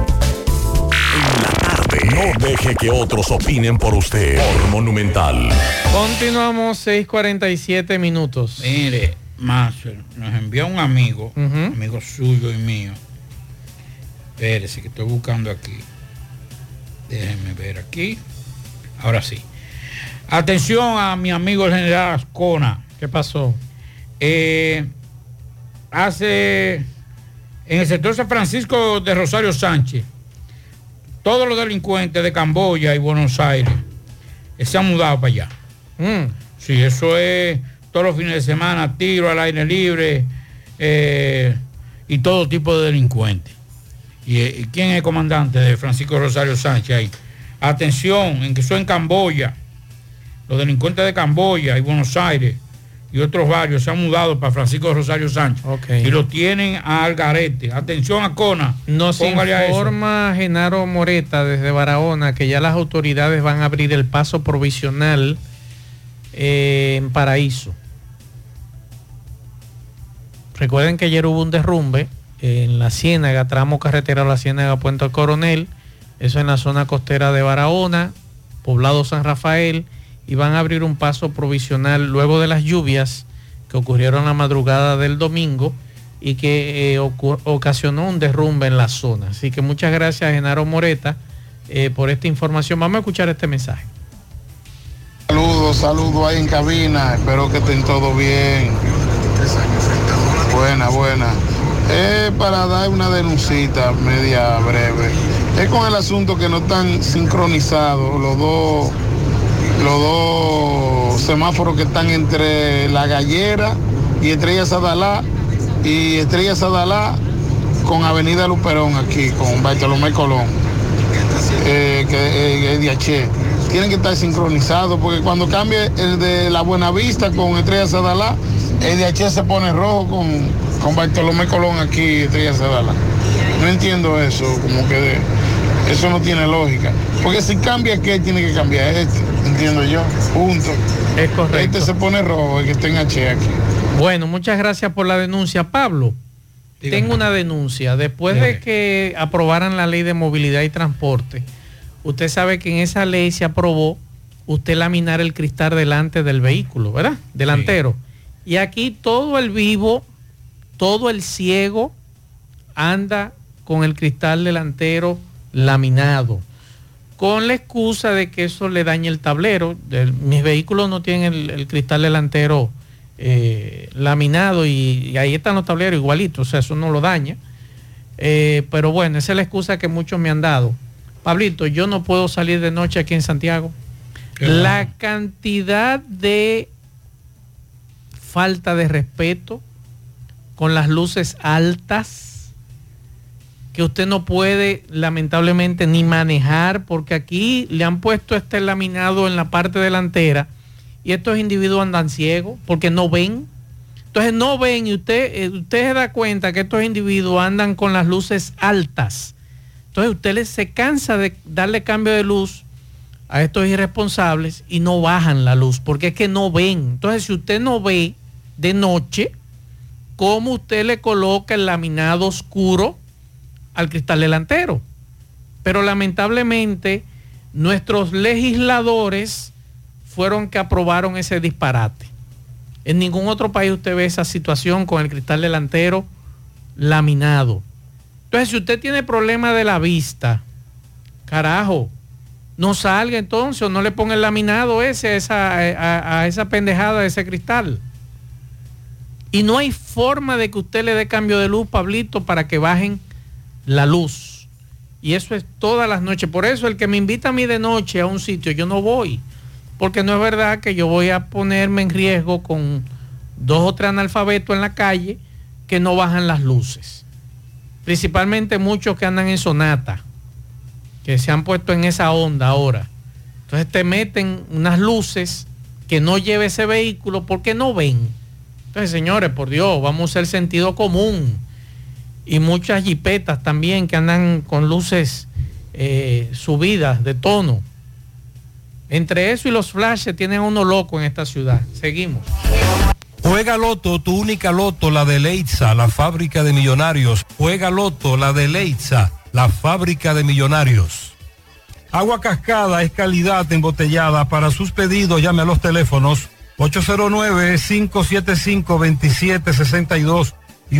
No deje que otros opinen por usted. Por Monumental. Continuamos 6:47 minutos. Mire, Marcel, nos envió un amigo, amigo suyo y mío. Espérese, que estoy buscando aquí. Déjenme ver aquí. Ahora sí. Atención a mi amigo el general Ascona. ¿Qué pasó? Eh, hace en el sector San Francisco de Rosario Sánchez, todos los delincuentes de Camboya y Buenos Aires eh, se han mudado para allá. Sí, eso es todos los fines de semana, tiro al aire libre eh, y todo tipo de delincuentes. ¿Y, eh, y quién es el comandante de Francisco Rosario Sánchez ahí? Atención, en que eso en Camboya, los delincuentes de Camboya y Buenos Aires y otros barrios se han mudado para Francisco Rosario Sánchez y lo tienen al garete. Atención a Cona. Nos a informa Genaro Moreta desde Barahona que ya las autoridades van a abrir el paso provisional eh, en Paraíso. Recuerden que ayer hubo un derrumbe en la Ciénaga, tramo carretera La Ciénaga Puente Coronel, eso en la zona costera de Barahona, poblado San Rafael, y van a abrir un paso provisional luego de las lluvias que ocurrieron la madrugada del domingo y que eh, ocasionó un derrumbe en la zona. Así que muchas gracias Genaro Moreta eh, por esta información. Vamos a escuchar este mensaje. Saludos, saludos ahí en cabina. Espero que estén todos bien. Buena, buena. Es para dar una denuncita media breve. Es con el asunto que no están sincronizados los dos, los dos semáforos que están entre la gallera y Estrella Sadalá y Estrella Sadalá con Avenida Luperón aquí, con Bartolomé Colón, eh, que eh, es de H. Tienen que estar sincronizados porque cuando cambie el de la Buenavista con Estrella Sadalá, el de H se pone rojo con, con Bartolomé Colón aquí, Estrella Sadalá. No entiendo eso, como que de- eso no tiene lógica. Porque si cambia aquel, tiene que cambiar este, entiendo yo. Punto. Es correcto. Este se pone rojo, el que en H aquí. Bueno, muchas gracias por la denuncia. Pablo, tengo una denuncia. Después de que aprobaran la ley de movilidad y transporte, usted sabe que en esa ley se aprobó usted laminar el cristal delante del vehículo, ¿verdad? Delantero. Y aquí todo el vivo, todo el ciego anda con el cristal delantero laminado con la excusa de que eso le daña el tablero. El- mis vehículos no tienen el, el cristal delantero eh, laminado y, y ahí están los tableros igualitos, o sea, eso no lo daña. Eh, pero bueno, esa es la excusa que muchos me han dado. Pablito, yo no puedo salir de noche aquí en Santiago. La cantidad de falta de respeto con las luces altas que usted no puede lamentablemente ni manejar porque aquí le han puesto este laminado en la parte delantera y estos individuos andan ciegos porque no ven. Entonces no ven y usted, eh, usted se da cuenta que estos individuos andan con las luces altas. Entonces usted se cansa de darle cambio de luz a estos irresponsables y no bajan la luz, porque es que no ven. Entonces si usted no ve de noche, ¿cómo usted le coloca el laminado oscuro al cristal delantero? Pero lamentablemente nuestros legisladores fueron que aprobaron ese disparate. En ningún otro país usted ve esa situación con el cristal delantero laminado. Entonces, si usted tiene problema de la vista, carajo, no salga entonces o no le ponga el laminado ese a esa, a- a esa pendejada de ese cristal. Y no hay forma de que usted le dé cambio de luz, Pablito, para que bajen la luz. Y eso es todas las noches. Por eso el que me invita a mí de noche a un sitio, yo no voy. Porque no es verdad que yo voy a ponerme en riesgo con dos o tres analfabetos en la calle que no bajan las luces. Principalmente muchos que andan en sonata, que se han puesto en esa onda ahora. Entonces te meten unas luces que no lleve ese vehículo porque no ven. Entonces, señores, por Dios, vamos a el sentido común. Y muchas jipetas también que andan con luces eh, subidas de tono. Entre eso y los flashes tienen uno loco en esta ciudad. Seguimos. Juega Loto, tu única Loto, la de Leitza, la fábrica de millonarios. Juega Loto, la de Leitza, la fábrica de millonarios. Agua cascada es calidad embotellada. Para sus pedidos llame a los teléfonos 809-575-2762 y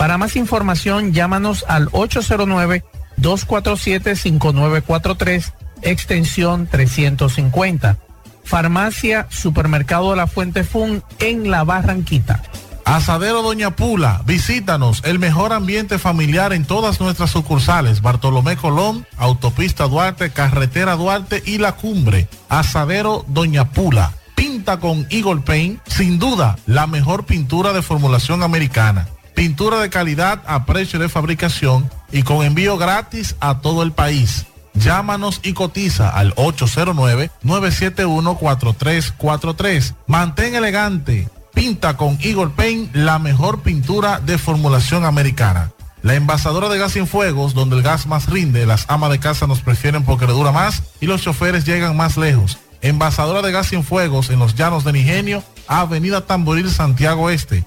Para más información llámanos al 809-247-5943 extensión 350. Farmacia Supermercado La Fuente Fun en La Barranquita. Asadero Doña Pula, visítanos, el mejor ambiente familiar en todas nuestras sucursales, Bartolomé Colón, Autopista Duarte, Carretera Duarte y La Cumbre. Asadero Doña Pula, pinta con Eagle Paint, sin duda, la mejor pintura de formulación americana. Pintura de calidad a precio de fabricación y con envío gratis a todo el país. Llámanos y cotiza al 809-971-4343. Mantén elegante. Pinta con Eagle Paint la mejor pintura de formulación americana. La envasadora de gas sin fuegos, donde el gas más rinde, las amas de casa nos prefieren porque le dura más y los choferes llegan más lejos. Envasadora de gas sin fuegos en los llanos de Nigenio, Avenida Tamboril, Santiago Este.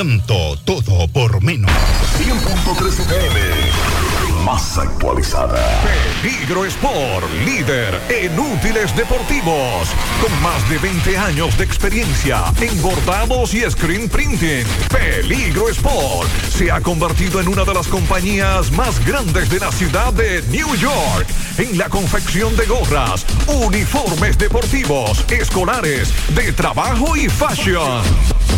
Encanto todo por menos. 100.3 FM. más actualizada. Peligro Sport, líder en útiles deportivos. Con más de 20 años de experiencia en bordados y screen printing. Peligro Sport se ha convertido en una de las compañías más grandes de la ciudad de New York. En la confección de gorras, uniformes deportivos, escolares, de trabajo y fashion.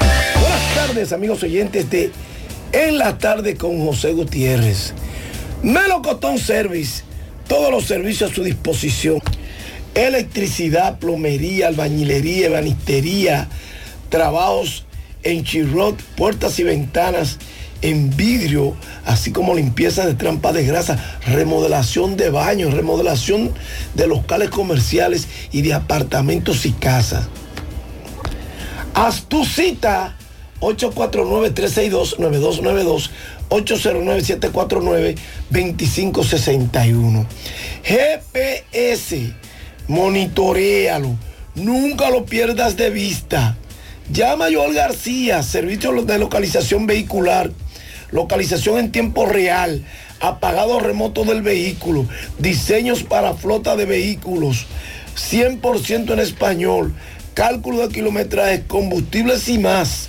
Buenas tardes, amigos oyentes de En la tarde con José Gutiérrez. Melocotón Service, todos los servicios a su disposición. Electricidad, plomería, albañilería, ebanistería, trabajos en chirrot, puertas y ventanas en vidrio, así como limpieza de trampas de grasa, remodelación de baños, remodelación de locales comerciales y de apartamentos y casas. Haz tu cita 849-362-9292, 809-749-2561. GPS, monitorealo, nunca lo pierdas de vista. Llama a Joel García, servicio de localización vehicular, localización en tiempo real, apagado remoto del vehículo, diseños para flota de vehículos, 100% en español, cálculo de kilometraje, combustibles y más.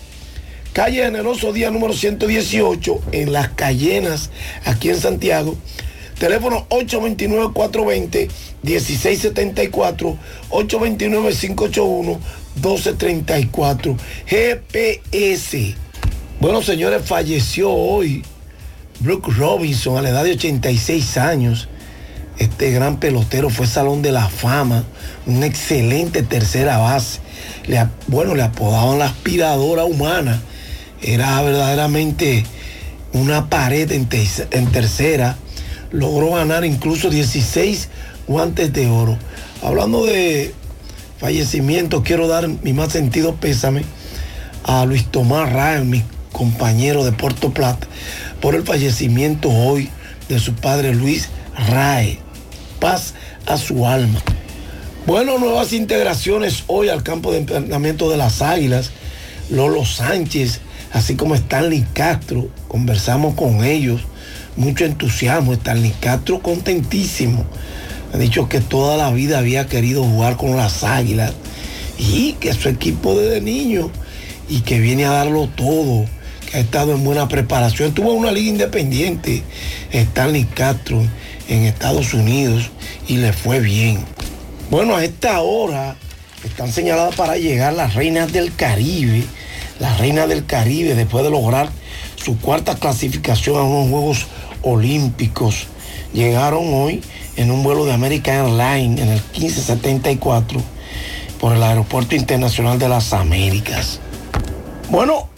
Calle Generoso Día número 118 en Las Cayenas, aquí en Santiago. Teléfono 829-420-1674, 829-581-1234. GPS. Bueno, señores, falleció hoy Brooke Robinson a la edad de 86 años. Este gran pelotero fue Salón de la Fama, una excelente tercera base. Le, bueno, le apodaban la aspiradora humana. Era verdaderamente una pared en, en tercera. Logró ganar incluso 16 guantes de oro. Hablando de fallecimiento, quiero dar mi más sentido pésame a Luis Tomás Ryan, mi compañero de Puerto Plata, por el fallecimiento hoy de su padre Luis Rae. Paz a su alma. Bueno, nuevas integraciones hoy al campo de entrenamiento de las Águilas. Lolo Sánchez, así como Stanley Castro, conversamos con ellos. Mucho entusiasmo. Stanley Castro contentísimo. Ha dicho que toda la vida había querido jugar con las Águilas y que su equipo desde niño y que viene a darlo todo, que ha estado en buena preparación. Tuvo una liga independiente, Stanley Castro, en Estados Unidos y le fue bien. Bueno, a esta hora están señaladas para llegar las reinas del Caribe, las reinas del Caribe después de lograr su cuarta clasificación a unos Juegos Olímpicos. Llegaron hoy en un vuelo de American Airlines en el 1574 por el Aeropuerto Internacional de las Américas. Bueno,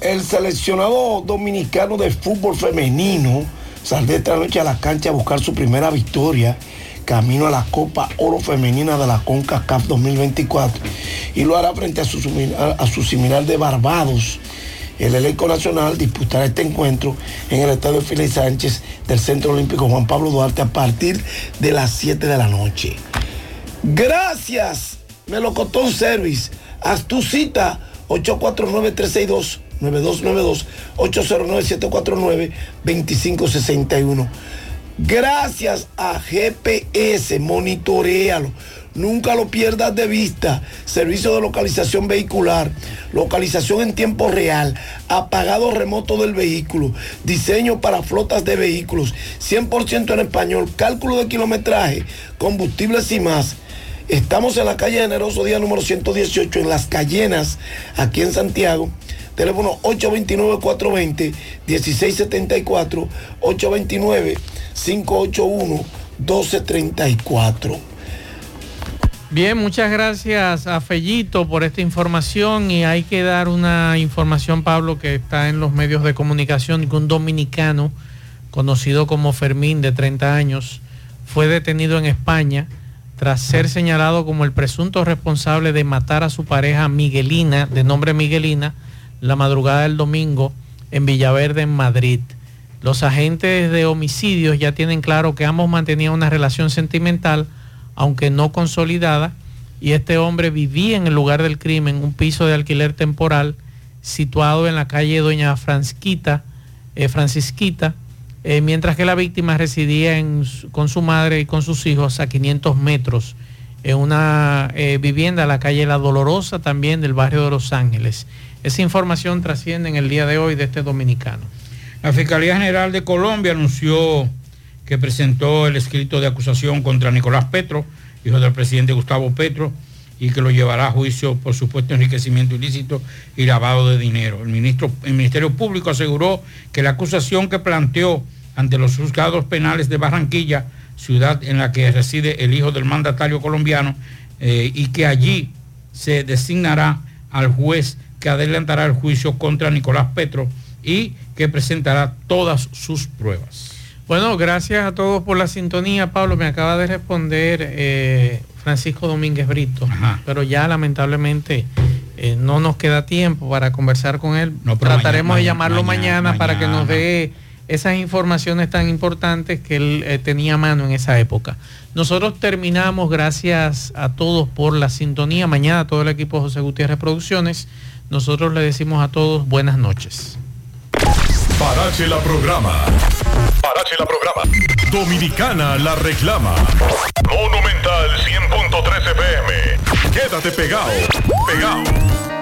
el seleccionado dominicano de fútbol femenino saldrá esta noche a la cancha a buscar su primera victoria camino a la Copa Oro Femenina de la CONCACAF 2024 y lo hará frente a su, a- similar de Barbados. El elenco nacional disputará este encuentro en el Estadio Félix Sánchez del Centro Olímpico Juan Pablo Duarte a partir de las 7 de la noche. Gracias, Melocotón Service. Haz tu cita 849-362-9292, 809-749-2561. Gracias a GPS, monitorealo. Nunca lo pierdas de vista. Servicio de localización vehicular, localización en tiempo real, apagado remoto del vehículo, diseño para flotas de vehículos, 100% en español, cálculo de kilometraje, combustibles y más. Estamos en la calle Generoso Día número 118 en Las Cayenas, aquí en Santiago. Teléfono 829-420-1674, 829-581-1234. Bien, muchas gracias a Fellito por esta información y hay que dar una información, Pablo, que está en los medios de comunicación que un dominicano conocido como Fermín, de 30 años, fue detenido en España tras ser señalado como el presunto responsable de matar a su pareja Miguelina, de nombre Miguelina, la madrugada del domingo en Villaverde, en Madrid. Los agentes de homicidios ya tienen claro que ambos mantenían una relación sentimental, aunque no consolidada, y este hombre vivía en el lugar del crimen, un piso de alquiler temporal situado en la calle Doña Francisquita, eh, Francisquita eh, mientras que la víctima residía con su madre y con sus hijos a 500 metros en una eh, vivienda, la calle La Dolorosa, también del barrio de Los Ángeles. Esa información trasciende en el día de hoy de este dominicano. La Fiscalía General de Colombia anunció que presentó el escrito de acusación contra Nicolás Petro, hijo del presidente Gustavo Petro, y que lo llevará a juicio por supuesto enriquecimiento ilícito y lavado de dinero. El, ministro, el Ministerio Público aseguró que la acusación que planteó ante los juzgados penales de Barranquilla, ciudad en la que reside el hijo del mandatario colombiano, eh, y que allí se designará al juez que adelantará el juicio contra Nicolás Petro y que presentará todas sus pruebas. Bueno, gracias a todos por la sintonía. Pablo, me acaba de responder eh, Francisco Domínguez Brito, pero ya lamentablemente eh, no nos queda tiempo para conversar con él. Trataremos mañana, de llamarlo mañana, mañana, para que nos dé esas informaciones tan importantes que él eh, tenía a mano en esa época. Nosotros terminamos, gracias a todos por la sintonía. Mañana todo el equipo de José Gutiérrez Producciones. Nosotros le decimos a todos buenas noches. Parache la programa. Parache la programa. Dominicana la reclama. Monumental 100.13 FM. Quédate pegado. Pegado.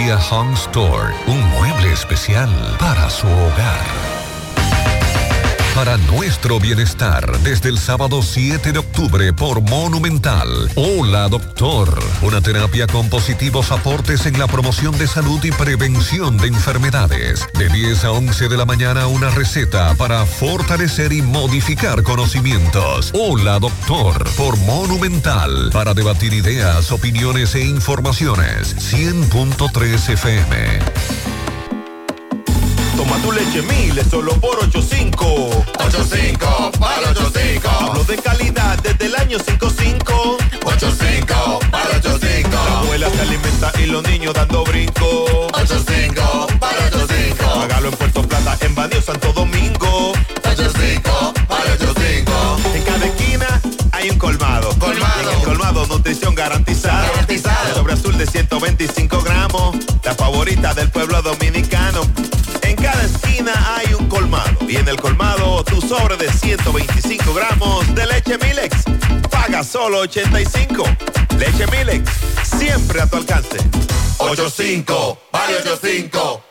Home Store. Un mueble especial para su hogar. Para nuestro bienestar, desde el sábado 7 de octubre por Monumental. Hola, doctor. Una terapia con positivos aportes en la promoción de salud y prevención de enfermedades. De 10 a 11 de la mañana, una receta para fortalecer y modificar conocimientos. Hola, doctor. Por Monumental. Para debatir ideas, opiniones e informaciones. 100.3 FM. Toma tu leche Miles solo por 85. 85 para 85. Hablo de calidad desde el año 55. 85 para 85. La abuela se alimenta y los niños dando brinco. 85 para 85. Págalo en Puerto Plata, en Banío, Santo Domingo. 85 para 85. En cada esquina hay un colmado. Colmado. En el colmado nutrición garantizada. Garantizada. Sobre azul de 125 gramos. La favorita del pueblo dominicano. En esquina hay un colmado. Y en el colmado, tu sobre de 125 gramos de leche Milex. Paga solo 85. Leche Milex, siempre a tu alcance. 85, vale 85.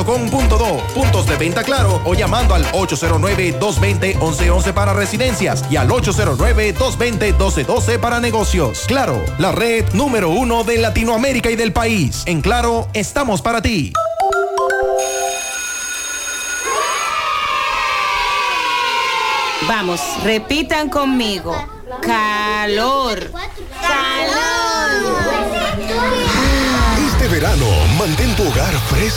claro.com.do, puntos de venta claro o llamando al 809-220-1111 para residencias y al 809-220-1212 para negocios. Claro, la red número uno de Latinoamérica y del país. En Claro, estamos para ti. Vamos, repitan conmigo. Calor. Calor. Este verano, mantén tu hogar fresco